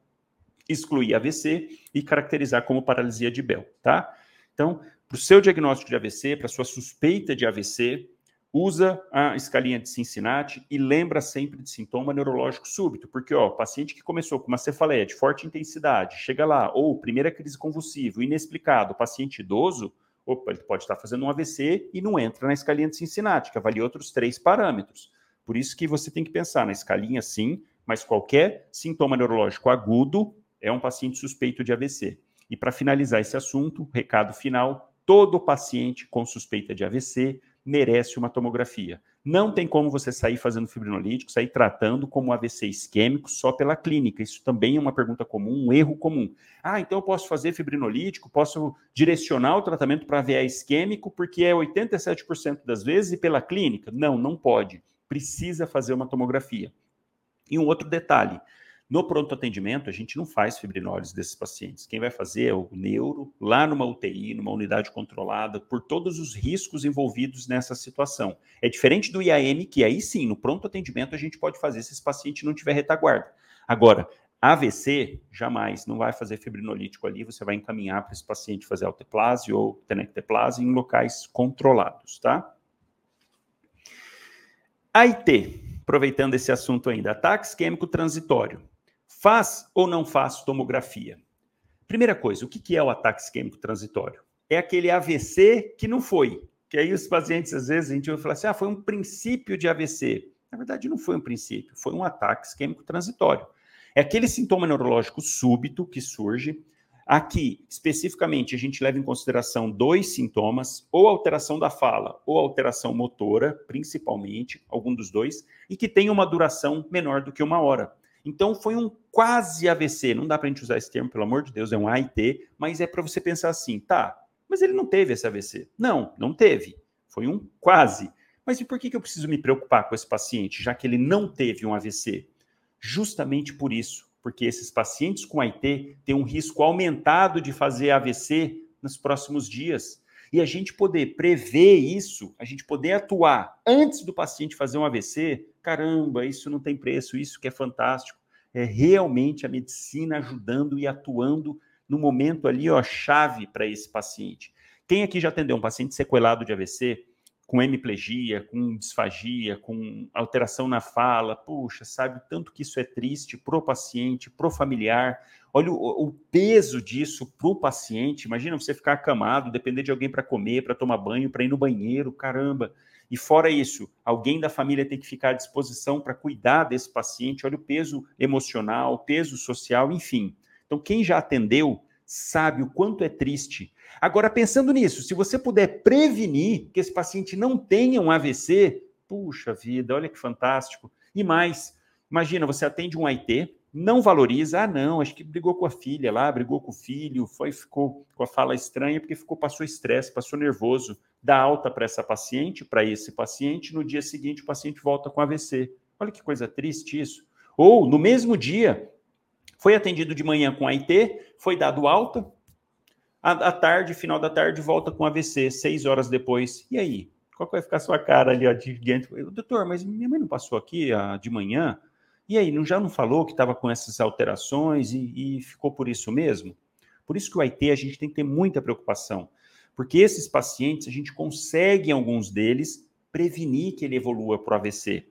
S1: excluir AVC e caracterizar como paralisia de Bell, tá? Então, para o seu diagnóstico de AVC, para sua suspeita de AVC, usa a escalinha de Cincinnati e lembra sempre de sintoma neurológico súbito, porque ó, paciente que começou com uma cefaleia de forte intensidade, chega lá, ou primeira crise convulsiva, inexplicado, paciente idoso, opa, ele pode estar fazendo um AVC e não entra na escalinha de Cincinnati, que avalia outros três parâmetros. Por isso que você tem que pensar na escalinha sim, mas qualquer sintoma neurológico agudo é um paciente suspeito de AVC. E para finalizar esse assunto, recado final, todo paciente com suspeita de AVC merece uma tomografia. Não tem como você sair fazendo fibrinolítico, sair tratando como AVC isquêmico só pela clínica. Isso também é uma pergunta comum, um erro comum. Ah, então eu posso fazer fibrinolítico, posso direcionar o tratamento para AVA isquêmico, porque é 87% das vezes e pela clínica? Não, não pode. Precisa fazer uma tomografia. E um outro detalhe: no pronto atendimento, a gente não faz fibrinólise desses pacientes. Quem vai fazer é o neuro, lá numa UTI, numa unidade controlada, por todos os riscos envolvidos nessa situação. É diferente do IAM, que aí sim, no pronto atendimento, a gente pode fazer se esse paciente não tiver retaguarda. Agora, AVC, jamais, não vai fazer fibrinolítico ali, você vai encaminhar para esse paciente fazer alteplase ou tenecteplase em locais controlados, tá? AIT, aproveitando esse assunto ainda, ataque isquêmico transitório. Faz ou não faz tomografia? Primeira coisa, o que é o ataque isquêmico transitório? É aquele AVC que não foi. Que aí os pacientes, às vezes, a gente vai falar assim: ah, foi um princípio de AVC. Na verdade, não foi um princípio, foi um ataque isquêmico transitório. É aquele sintoma neurológico súbito que surge. Aqui, especificamente, a gente leva em consideração dois sintomas, ou alteração da fala, ou alteração motora, principalmente, algum dos dois, e que tem uma duração menor do que uma hora. Então foi um quase AVC. Não dá para a gente usar esse termo, pelo amor de Deus, é um AIT, mas é para você pensar assim, tá, mas ele não teve esse AVC. Não, não teve. Foi um quase. Mas e por que, eu preciso me preocupar com esse paciente, já que ele não teve um AVC? Justamente por isso, porque esses pacientes com IT têm um risco aumentado de fazer AVC nos próximos dias. E a gente poder prever isso, a gente poder atuar antes do paciente fazer um AVC, caramba, isso não tem preço, isso que é fantástico. É realmente a medicina ajudando e atuando no momento ali, ó, chave para esse paciente. Quem aqui já atendeu um paciente sequelado de AVC? com hemiplegia, com disfagia, com alteração na fala. Puxa, sabe o tanto que isso é triste para o paciente, para o familiar. Olha o, o peso disso para o paciente. Imagina você ficar acamado, depender de alguém para comer, para tomar banho, para ir no banheiro, caramba. E fora isso, alguém da família tem que ficar à disposição para cuidar desse paciente. Olha o peso emocional, peso social, enfim. Então, quem já atendeu sabe o quanto é triste. Agora, pensando nisso, se você puder prevenir que esse paciente não tenha um AVC, puxa vida, olha que fantástico. E mais, imagina, você atende um AIT, não valoriza, ah, não, acho que brigou com a filha lá, brigou com o filho, foi, ficou com a fala estranha, porque ficou, passou estresse, passou nervoso, dá alta para essa paciente, para esse paciente, no dia seguinte o paciente volta com AVC. Olha que coisa triste isso. Ou, no mesmo dia, foi atendido de manhã com AIT, foi dado alta, à tarde, final da tarde, volta com AVC, seis horas depois. E aí? Qual vai ficar a sua cara ali ó, de? Doutor, mas minha mãe não passou aqui uh, de manhã? E aí, não, já não falou que estava com essas alterações e, e ficou por isso mesmo? Por isso que o AIT a gente tem que ter muita preocupação, porque esses pacientes, a gente consegue, em alguns deles, prevenir que ele evolua para o AVC.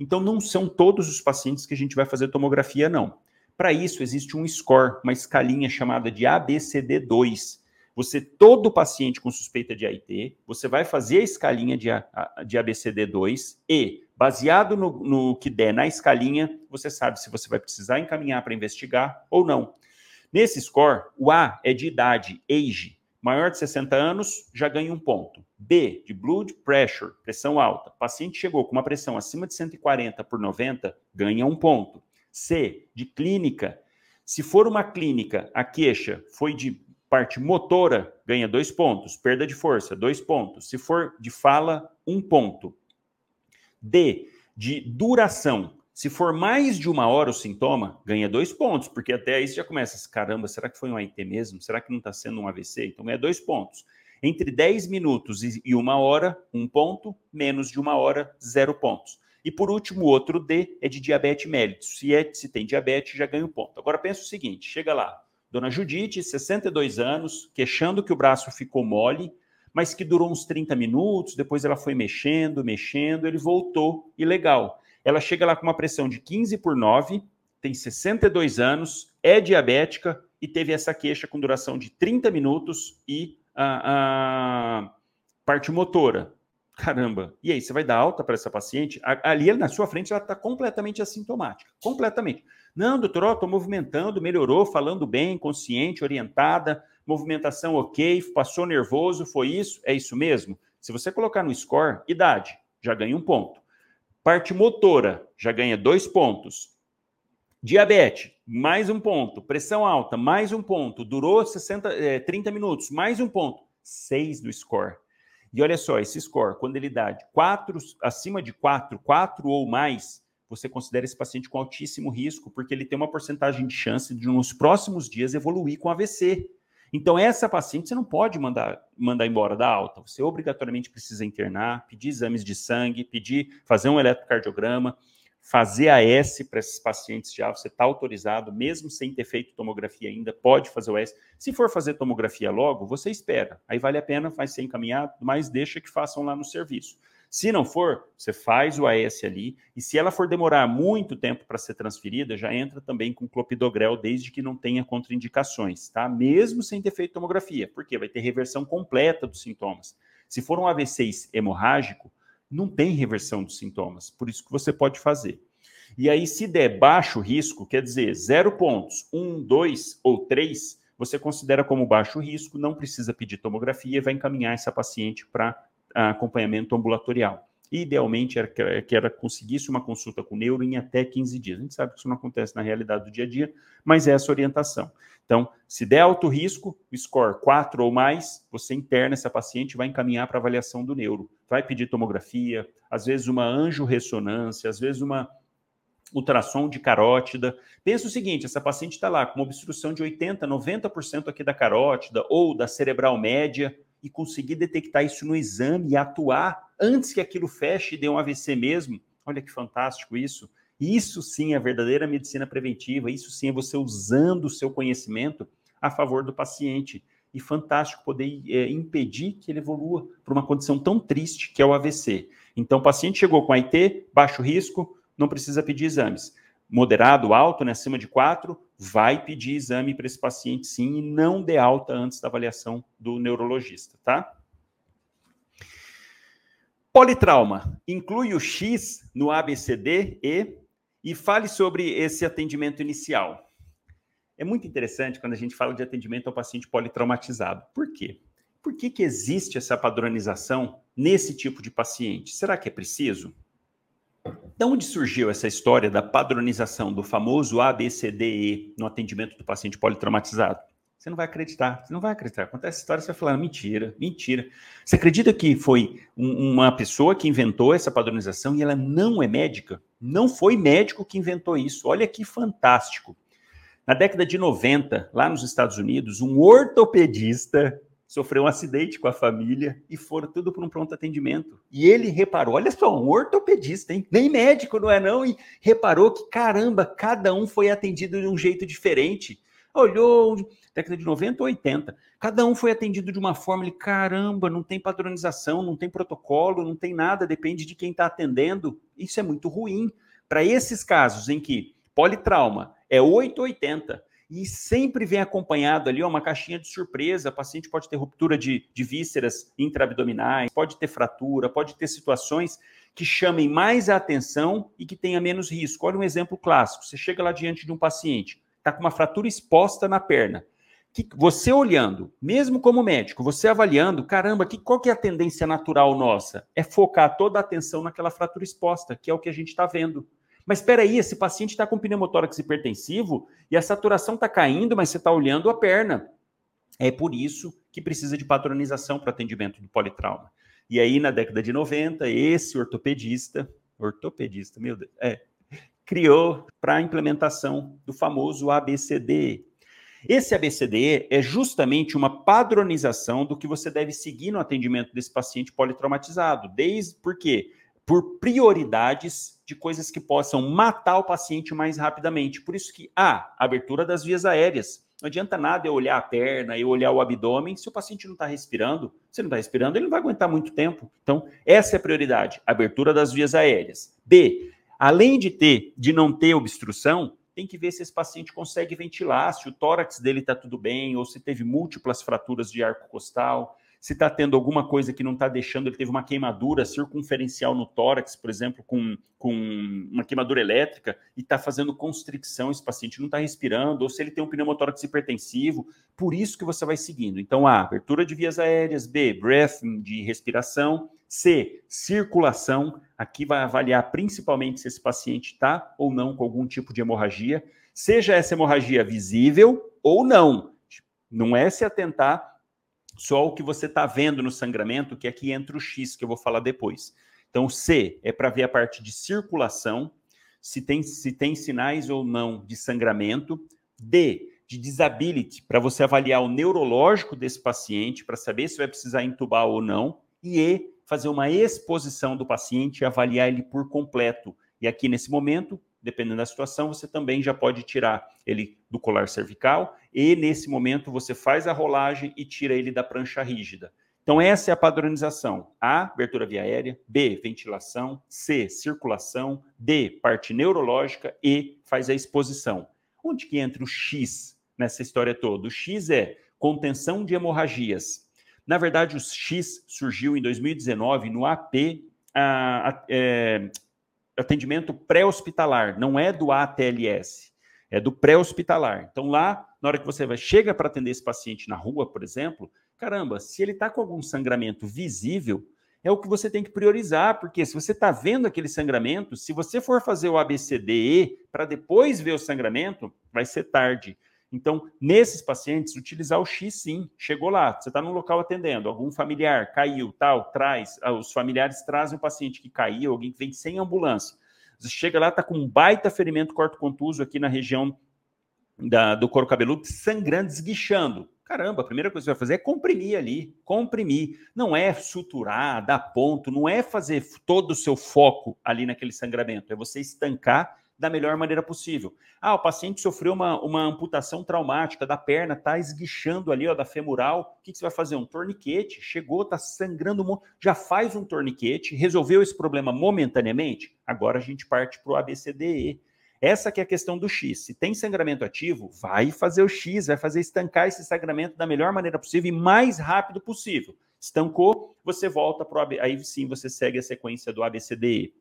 S1: Então, não são todos os pacientes que a gente vai fazer tomografia, não. Para isso, existe um score, uma escalinha chamada de ABCD2. Você, todo paciente com suspeita de AIT, você vai fazer a escalinha de, de ABCD2 e, baseado no, no que der na escalinha, você sabe se você vai precisar encaminhar para investigar ou não. Nesse score, o A é de idade, age, maior de 60 anos, já ganha um ponto. B, de blood pressure, pressão alta. Paciente chegou com uma pressão acima de 140 por 90, ganha um ponto. C, de clínica. Se for uma clínica, a queixa foi de parte motora, ganha dois pontos. Perda de força, dois pontos. Se for de fala, um ponto. D, de duração. Se for mais de uma hora o sintoma, ganha dois pontos, porque até aí você já começa, caramba, será que foi um AIT mesmo? Será que não está sendo um AVC? Então ganha dois pontos. Entre 10 minutos e uma hora, um ponto. Menos de uma hora, zero pontos. E por último, outro D é de diabetes mellitus. Se, é, se tem diabetes, já ganha um ponto. Agora pensa o seguinte: chega lá, dona Judite, 62 anos, queixando que o braço ficou mole, mas que durou uns 30 minutos, depois ela foi mexendo, mexendo, ele voltou e legal. Ela chega lá com uma pressão de 15 por 9, tem 62 anos, é diabética e teve essa queixa com duração de 30 minutos e a, a parte motora. Caramba, e aí, você vai dar alta para essa paciente? Ali na sua frente ela está completamente assintomática. Completamente. Não, doutor, estou movimentando, melhorou, falando bem, consciente, orientada, movimentação ok, passou nervoso, foi isso? É isso mesmo? Se você colocar no score, idade, já ganha um ponto. Parte motora, já ganha dois pontos. Diabetes, mais um ponto. Pressão alta, mais um ponto. Durou 60, é, 30 minutos, mais um ponto. Seis do score. E olha só, esse score, quando ele dá de 4, acima de 4, 4 ou mais, você considera esse paciente com altíssimo risco, porque ele tem uma porcentagem de chance de, nos próximos dias, evoluir com AVC. Então, essa paciente você não pode mandar, mandar embora da alta. Você obrigatoriamente precisa internar, pedir exames de sangue, pedir, fazer um eletrocardiograma fazer AS para esses pacientes já, você está autorizado, mesmo sem ter feito tomografia ainda, pode fazer o AS. Se for fazer tomografia logo, você espera. Aí vale a pena, vai ser encaminhado, mas deixa que façam lá no serviço. Se não for, você faz o AS ali, e se ela for demorar muito tempo para ser transferida, já entra também com clopidogrel, desde que não tenha contraindicações, tá? Mesmo sem ter feito tomografia, porque vai ter reversão completa dos sintomas. Se for um AVC hemorrágico, não tem reversão dos sintomas. Por isso que você pode fazer. E aí, se der baixo risco, quer dizer, zero pontos, um, dois ou três, você considera como baixo risco, não precisa pedir tomografia e vai encaminhar essa paciente para acompanhamento ambulatorial. Idealmente, era que ela conseguisse uma consulta com o neuro em até 15 dias. A gente sabe que isso não acontece na realidade do dia a dia, mas é essa orientação. Então, se der alto risco, score 4 ou mais, você interna essa paciente e vai encaminhar para avaliação do neuro. Vai pedir tomografia, às vezes uma angiorressonância, às vezes uma, ultrassom de carótida. Pensa o seguinte: essa paciente está lá com uma obstrução de 80%, 90% aqui da carótida ou da cerebral média, e conseguir detectar isso no exame e atuar antes que aquilo feche e dê um AVC mesmo. Olha que fantástico isso. Isso sim é verdadeira medicina preventiva, isso sim é você usando o seu conhecimento a favor do paciente. E fantástico poder é, impedir que ele evolua para uma condição tão triste que é o AVC. Então, o paciente chegou com AIT, baixo risco, não precisa pedir exames. Moderado, alto, né, acima de 4, vai pedir exame para esse paciente sim e não dê alta antes da avaliação do neurologista, tá? Politrauma inclui o X no ABCD e e fale sobre esse atendimento inicial. É muito interessante quando a gente fala de atendimento ao paciente politraumatizado. Por quê? Por que, que existe essa padronização nesse tipo de paciente? Será que é preciso? De onde surgiu essa história da padronização do famoso ABCDE no atendimento do paciente politraumatizado? Você não vai acreditar, você não vai acreditar. Conta essa história, você vai falar, mentira, mentira. Você acredita que foi um, uma pessoa que inventou essa padronização e ela não é médica? Não foi médico que inventou isso. Olha que fantástico. Na década de 90, lá nos Estados Unidos, um ortopedista sofreu um acidente com a família e foram tudo para um pronto atendimento. E ele reparou, olha só, um ortopedista, hein? Nem médico, não é não? E reparou que, caramba, cada um foi atendido de um jeito diferente. Olhou, década de 90 ou 80, cada um foi atendido de uma forma, ele, caramba, não tem padronização, não tem protocolo, não tem nada, depende de quem está atendendo. Isso é muito ruim. Para esses casos em que politrauma é 880, e sempre vem acompanhado ali ó, uma caixinha de surpresa. O paciente pode ter ruptura de, de vísceras intraabdominais, pode ter fratura, pode ter situações que chamem mais a atenção e que tenha menos risco. Olha um exemplo clássico: você chega lá diante de um paciente, está com uma fratura exposta na perna. Que você olhando, mesmo como médico, você avaliando, caramba, que, qual que é a tendência natural nossa? É focar toda a atenção naquela fratura exposta, que é o que a gente está vendo. Mas espera aí, esse paciente está com pneumotórax hipertensivo e a saturação está caindo, mas você está olhando a perna. É por isso que precisa de padronização para atendimento do politrauma. E aí, na década de 90, esse ortopedista, ortopedista, meu Deus, é, criou para a implementação do famoso ABCD. Esse ABCD é justamente uma padronização do que você deve seguir no atendimento desse paciente politraumatizado. Desde porque por prioridades de coisas que possam matar o paciente mais rapidamente. Por isso que a ah, abertura das vias aéreas. Não adianta nada eu olhar a perna, eu olhar o abdômen, se o paciente não está respirando, se não está respirando, ele não vai aguentar muito tempo. Então, essa é a prioridade, abertura das vias aéreas. B, além de ter, de não ter obstrução, tem que ver se esse paciente consegue ventilar, se o tórax dele está tudo bem, ou se teve múltiplas fraturas de arco costal, se está tendo alguma coisa que não está deixando, ele teve uma queimadura circunferencial no tórax, por exemplo, com, com uma queimadura elétrica, e está fazendo constricção, esse paciente não está respirando, ou se ele tem um pneumotórax hipertensivo, por isso que você vai seguindo. Então, A, abertura de vias aéreas, B, breathing, de respiração, C, circulação, aqui vai avaliar principalmente se esse paciente está ou não com algum tipo de hemorragia, seja essa hemorragia visível ou não. Não é se atentar só o que você está vendo no sangramento, que aqui entra o X, que eu vou falar depois. Então, C é para ver a parte de circulação, se tem, se tem sinais ou não de sangramento. D, de disability, para você avaliar o neurológico desse paciente, para saber se vai precisar entubar ou não. E E, fazer uma exposição do paciente e avaliar ele por completo. E aqui, nesse momento, dependendo da situação, você também já pode tirar ele do colar cervical e nesse momento você faz a rolagem e tira ele da prancha rígida. Então essa é a padronização. A, abertura via aérea, B, ventilação, C, circulação, D, parte neurológica e faz a exposição. Onde que entra o X nessa história toda? O X é contenção de hemorragias. Na verdade, o X surgiu em 2019 no AP, a, a, é, atendimento pré-hospitalar, não é do ATLS, é do pré-hospitalar. Então, lá, na hora que você vai, chega para atender esse paciente na rua, por exemplo, caramba, se ele está com algum sangramento visível, é o que você tem que priorizar, porque se você está vendo aquele sangramento, se você for fazer o ABCDE para depois ver o sangramento, vai ser tarde. Então, nesses pacientes, utilizar o X sim. Chegou lá, você está num local atendendo, algum familiar caiu, tal, traz, ah, os familiares trazem um paciente que caiu, alguém que vem sem ambulância. Você chega lá, tá com um baita ferimento corto-contuso aqui na região da, do couro cabeludo, sangrando, esguichando. Caramba, a primeira coisa que você vai fazer é comprimir ali, comprimir. Não é suturar, dar ponto, não é fazer todo o seu foco ali naquele sangramento, é você estancar da melhor maneira possível. Ah, o paciente sofreu uma, uma amputação traumática da perna, tá esguichando ali, ó, da femoral. O que, que você vai fazer? Um torniquete. Chegou, tá sangrando, já faz um torniquete, resolveu esse problema momentaneamente. Agora a gente parte para o ABCDE. Essa que é a questão do X. Se tem sangramento ativo, vai fazer o X, vai fazer estancar esse sangramento da melhor maneira possível e mais rápido possível. Estancou, você volta para o. Aí sim você segue a sequência do ABCDE.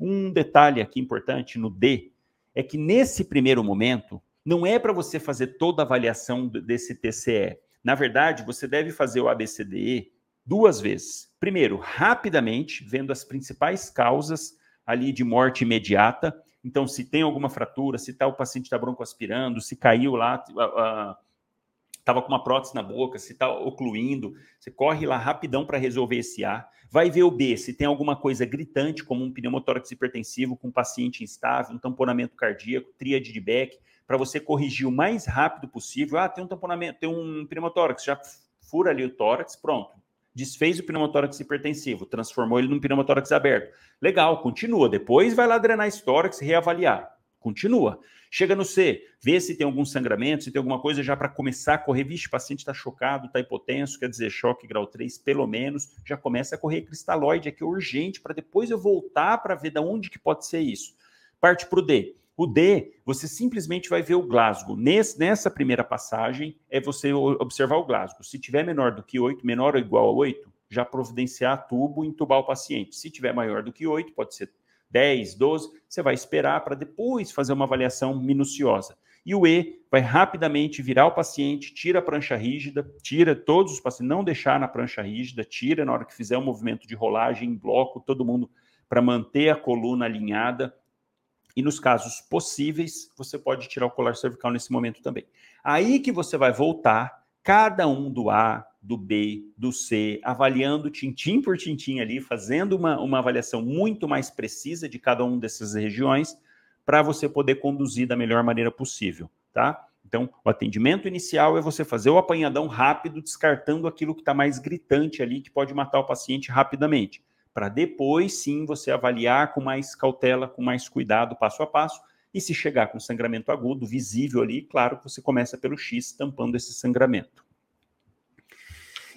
S1: Um detalhe aqui importante no D é que nesse primeiro momento não é para você fazer toda a avaliação desse TCE. Na verdade, você deve fazer o ABCDE duas vezes. Primeiro, rapidamente, vendo as principais causas ali de morte imediata. Então, se tem alguma fratura, se tá, o paciente está broncoaspirando, se caiu lá, estava com uma prótese na boca, se está ocluindo, você corre lá rapidão para resolver esse A. Vai ver o B, se tem alguma coisa gritante, como um pneumotórax hipertensivo com um paciente instável, um tamponamento cardíaco, tríade de Beck, para você corrigir o mais rápido possível. Ah, tem um tamponamento, tem um pneumotórax, já fura ali o tórax, pronto. Desfez o pneumotórax hipertensivo, transformou ele num pneumotórax aberto. Legal, continua. Depois vai lá drenar esse tórax e reavaliar. Continua. Chega no C, vê se tem algum sangramento, se tem alguma coisa já para começar a correr. Vixe, o paciente está chocado, está hipotenso, quer dizer, choque grau 3, pelo menos, já começa a correr cristalóide aqui urgente, para depois eu voltar para ver de onde que pode ser isso. Parte para o D. O D, você simplesmente vai ver o Glasgow. Nesse, nessa primeira passagem, é você observar o Glasgow. Se tiver menor do que 8, menor ou igual a 8, já providenciar tubo e entubar o paciente. Se tiver maior do que 8, pode ser 10, 12, você vai esperar para depois fazer uma avaliação minuciosa. E o E vai rapidamente virar o paciente, tira a prancha rígida, tira todos os pacientes, não deixar na prancha rígida, tira na hora que fizer o um movimento de rolagem em bloco, todo mundo para manter a coluna alinhada. E nos casos possíveis, você pode tirar o colar cervical nesse momento também. Aí que você vai voltar cada um do A, do B, do C, avaliando tintim por tintim ali, fazendo uma, uma avaliação muito mais precisa de cada uma dessas regiões, para você poder conduzir da melhor maneira possível, tá? Então, o atendimento inicial é você fazer o apanhadão rápido, descartando aquilo que está mais gritante ali, que pode matar o paciente rapidamente, para depois sim você avaliar com mais cautela, com mais cuidado, passo a passo, e se chegar com sangramento agudo, visível ali, claro que você começa pelo X, tampando esse sangramento.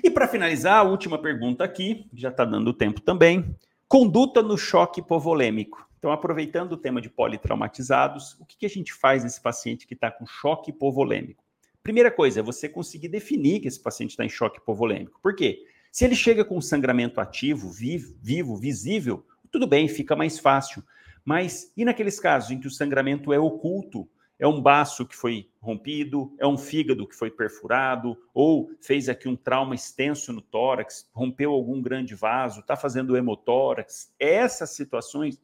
S1: E para finalizar, a última pergunta aqui, já está dando tempo também. Conduta no choque hipovolêmico. Então, aproveitando o tema de politraumatizados, o que, que a gente faz nesse paciente que está com choque hipovolêmico? Primeira coisa é você conseguir definir que esse paciente está em choque hipovolêmico. Por quê? Se ele chega com sangramento ativo, vivo, vivo, visível, tudo bem, fica mais fácil. Mas e naqueles casos em que o sangramento é oculto, é um baço que foi rompido, é um fígado que foi perfurado, ou fez aqui um trauma extenso no tórax, rompeu algum grande vaso, está fazendo hemotórax. Essas situações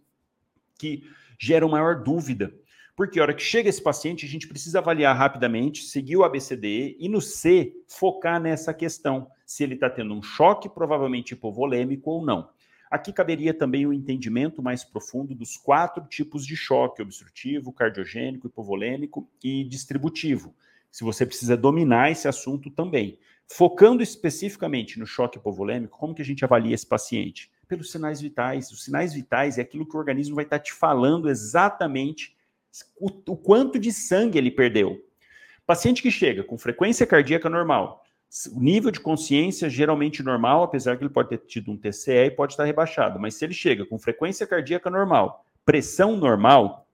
S1: que geram maior dúvida. Porque a hora que chega esse paciente, a gente precisa avaliar rapidamente, seguir o ABCDE e no C, focar nessa questão, se ele está tendo um choque, provavelmente hipovolêmico ou não. Aqui caberia também o um entendimento mais profundo dos quatro tipos de choque: obstrutivo, cardiogênico, hipovolêmico e distributivo. Se você precisa dominar esse assunto também. Focando especificamente no choque hipovolêmico, como que a gente avalia esse paciente? Pelos sinais vitais. Os sinais vitais é aquilo que o organismo vai estar te falando exatamente o, o quanto de sangue ele perdeu. Paciente que chega com frequência cardíaca normal, o nível de consciência geralmente normal, apesar que ele pode ter tido um TCE e pode estar rebaixado, mas se ele chega com frequência cardíaca normal, pressão normal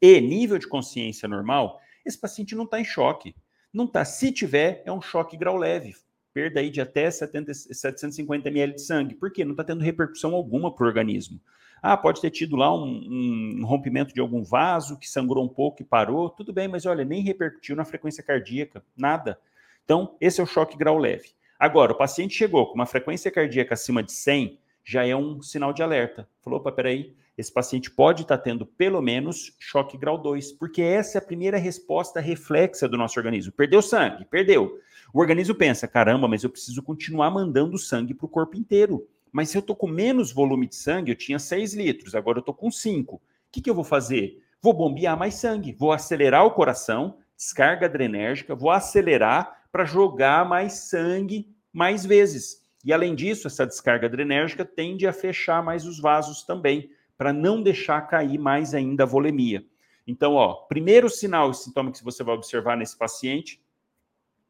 S1: e nível de consciência normal, esse paciente não está em choque. Não está. Se tiver, é um choque grau leve. Perda aí de até 70, 750 ml de sangue. Por quê? Não está tendo repercussão alguma para o organismo. Ah, pode ter tido lá um, um, rompimento de algum vaso que sangrou um pouco e parou. Tudo bem, mas olha, nem repercutiu na frequência cardíaca. Nada. Então, esse é o choque grau leve. Agora, o paciente chegou com uma frequência cardíaca acima de 100, já é um sinal de alerta. Falou, opa, peraí, esse paciente pode estar tendo pelo menos choque grau 2, porque essa é a primeira resposta reflexa do nosso organismo. Perdeu sangue, perdeu. O organismo pensa, caramba, mas eu preciso continuar mandando sangue para o corpo inteiro. Mas se eu estou com menos volume de sangue, eu tinha 6 litros, agora eu estou com 5. que, que eu vou fazer? Vou bombear mais sangue, vou acelerar o coração, descarga adrenérgica, vou acelerar para jogar mais sangue mais vezes. E além disso, essa descarga adrenérgica tende a fechar mais os vasos também, para não deixar cair mais ainda a volemia. Então, ó, primeiro sinal e sintoma que você vai observar nesse paciente,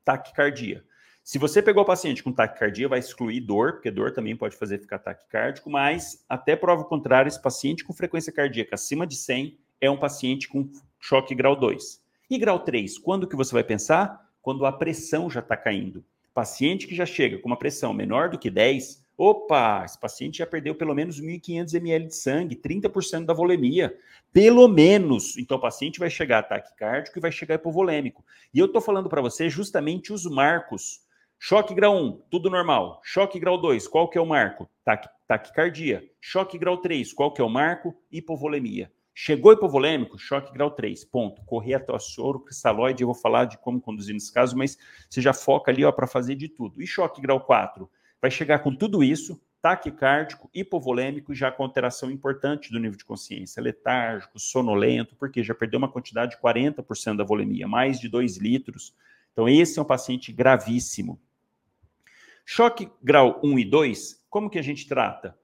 S1: taquicardia. Se você pegou o paciente com taquicardia, vai excluir dor, porque dor também pode fazer ficar taquicárdico, mas até prova contrária, esse paciente com frequência cardíaca acima de 100 é um paciente com choque grau 2. E grau 3, quando que você vai pensar? Quando a pressão já está caindo. Paciente que já chega com uma pressão menor do que 10, opa, esse paciente já perdeu pelo menos 1.500 ml de sangue, 30% da volemia. Pelo menos. Então, o paciente vai chegar a taquicárdico e vai chegar hipovolêmico. E eu estou falando para você justamente os marcos. Choque grau 1, tudo normal. Choque grau 2, qual que é o marco? Taqui, taquicardia. Choque grau 3, qual que é o marco? Hipovolemia. Chegou hipovolêmico, choque grau 3, ponto. Correr até o soro cristalóide, eu vou falar de como conduzir nesse caso, mas você já foca ali para fazer de tudo. E choque grau 4? Vai chegar com tudo isso, taquicárdico, hipovolêmico, já com alteração importante do nível de consciência, letárgico, sonolento, porque já perdeu uma quantidade de 40% da volemia, mais de 2 litros. Então, esse é um paciente gravíssimo. Choque grau 1 e 2, como que a gente trata?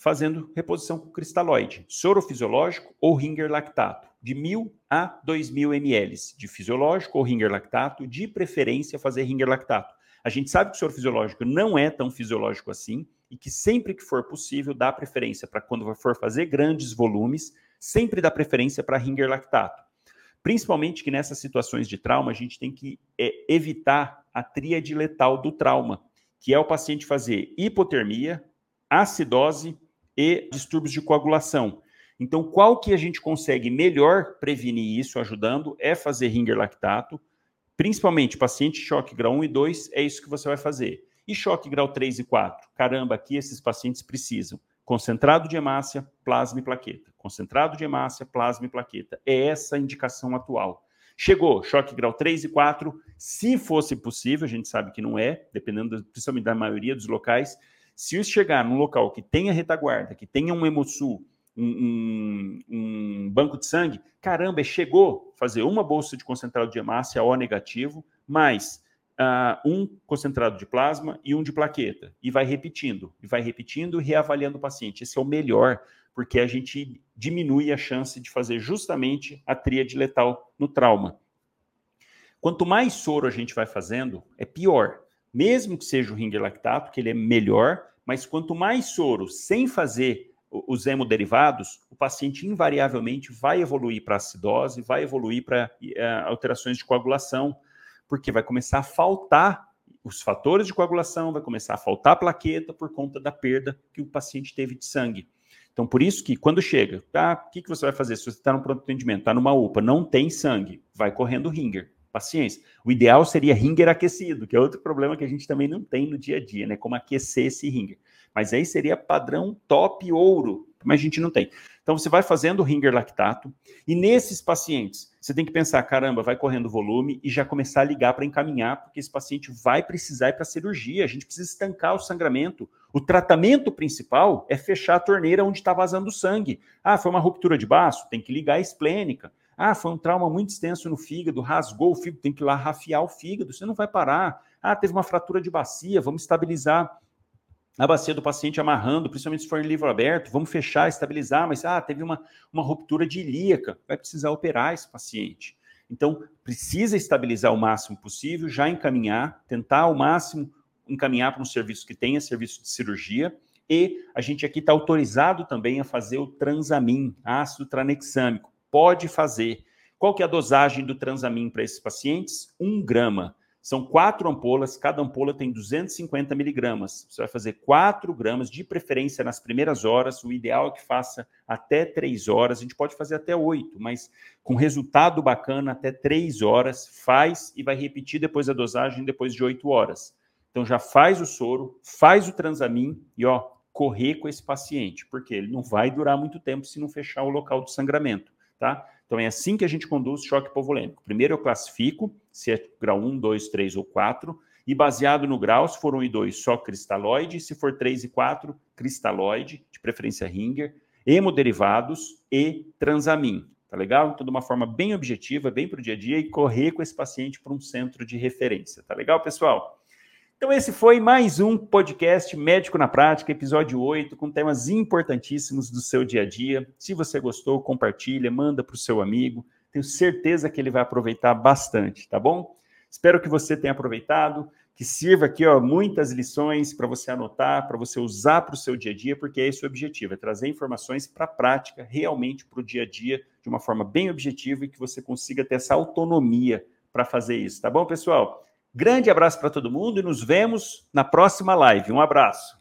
S1: Fazendo reposição com cristalóide, soro fisiológico ou ringer lactato, de 1.000 a 2.000 ml de fisiológico ou ringer lactato, de preferência fazer ringer lactato. A gente sabe que o soro fisiológico não é tão fisiológico assim e que sempre que for possível dá preferência para quando for fazer grandes volumes, sempre dá preferência para ringer lactato. Principalmente que nessas situações de trauma a gente tem que é, evitar a tríade letal do trauma, que é o paciente fazer hipotermia, acidose e distúrbios de coagulação. Então, qual que a gente consegue melhor prevenir isso ajudando é fazer ringer lactato, principalmente paciente choque grau 1 e 2, é isso que você vai fazer. E choque grau 3 e 4? Caramba, aqui esses pacientes precisam. Concentrado de hemácia, plasma e plaqueta. Concentrado de hemácia, plasma e plaqueta. É essa a indicação atual. Chegou, choque grau 3 e 4, se fosse possível, a gente sabe que não é, dependendo principalmente da maioria dos locais, se isso chegar num local que tenha retaguarda, que tenha um Hemosul, um, um, um, banco de sangue, caramba, chegou fazer uma bolsa de concentrado de hemácia O negativo, mais uh, um concentrado de plasma e um de plaqueta. E vai repetindo, e vai repetindo reavaliando o paciente. Esse é o melhor, porque a gente diminui a chance de fazer justamente a tríade letal no trauma. Quanto mais soro a gente vai fazendo, é pior. Mesmo que seja o ringer lactato, que ele é melhor, mas quanto mais soro sem fazer os hemoderivados, o paciente invariavelmente vai evoluir para acidose, vai evoluir para uh, alterações de coagulação, porque vai começar a faltar os fatores de coagulação, vai começar a faltar plaqueta por conta da perda que o paciente teve de sangue. Então, por isso que quando chega, tá, o que, que você vai fazer? Se você está no pronto atendimento, está numa UPA, não tem sangue, vai correndo ringer paciência. O ideal seria ringer aquecido, que é outro problema que a gente também não tem no dia a dia, né? Como aquecer esse ringer. Mas aí seria padrão top ouro, mas a gente não tem. Então você vai fazendo ringer lactato e nesses pacientes você tem que pensar, caramba, vai correndo volume e já começar a ligar para encaminhar, porque esse paciente vai precisar ir para cirurgia, a gente precisa estancar o sangramento. O tratamento principal é fechar a torneira onde está vazando sangue. Ah, foi uma ruptura de baço, tem que ligar a esplênica. Ah, foi um trauma muito extenso no fígado, rasgou o fígado, tem que ir lá rafiar o fígado, você não vai parar. Ah, teve uma fratura de bacia, vamos estabilizar a bacia do paciente amarrando, principalmente se for em livro aberto, vamos fechar, estabilizar, mas ah, teve uma, uma ruptura de ilíaca, vai precisar operar esse paciente. Então, precisa estabilizar o máximo possível, já encaminhar, tentar ao máximo encaminhar para um serviço que tenha serviço de cirurgia, e a gente aqui está autorizado também a fazer o transamin, ácido tranexâmico pode fazer. Qual que é a dosagem do transamin para esses pacientes? Um grama. São quatro ampolas, cada ampola tem 250 miligramas. Você vai fazer quatro gramas, de preferência nas primeiras horas. O ideal é que faça até três horas. A gente pode fazer até oito, mas com resultado bacana, até três horas. Faz e vai repetir depois a dosagem depois de oito horas. Então já faz o soro, faz o transamin e ó, correr com esse paciente, porque ele não vai durar muito tempo se não fechar o local do sangramento tá? Então é assim que a gente conduz choque hipovolêmico. Primeiro eu classifico se é grau 1, 2, 3 ou 4, e baseado no grau, se for 1 e 2, só cristalóide, se for 3 e 4, cristalóide, de preferência Ringer. hemoderivados e transamin. Tá legal? Então, de uma forma bem objetiva, bem para o dia a dia e correr com esse paciente para um centro de referência. Tá legal, pessoal? Então, esse foi mais um podcast Médico na Prática, episódio 8, com temas importantíssimos do seu dia a dia. Se você gostou, compartilha, manda para o seu amigo. Tenho certeza que ele vai aproveitar bastante, tá bom? Espero que você tenha aproveitado que sirva aqui ó, muitas lições para você anotar, para você usar para o seu dia a dia, porque é esse o objetivo, é trazer informações para a prática, realmente para o dia a dia, de uma forma bem objetiva e que você consiga ter essa autonomia para fazer isso, tá bom, pessoal? Grande abraço para todo mundo e nos vemos na próxima live. Um abraço.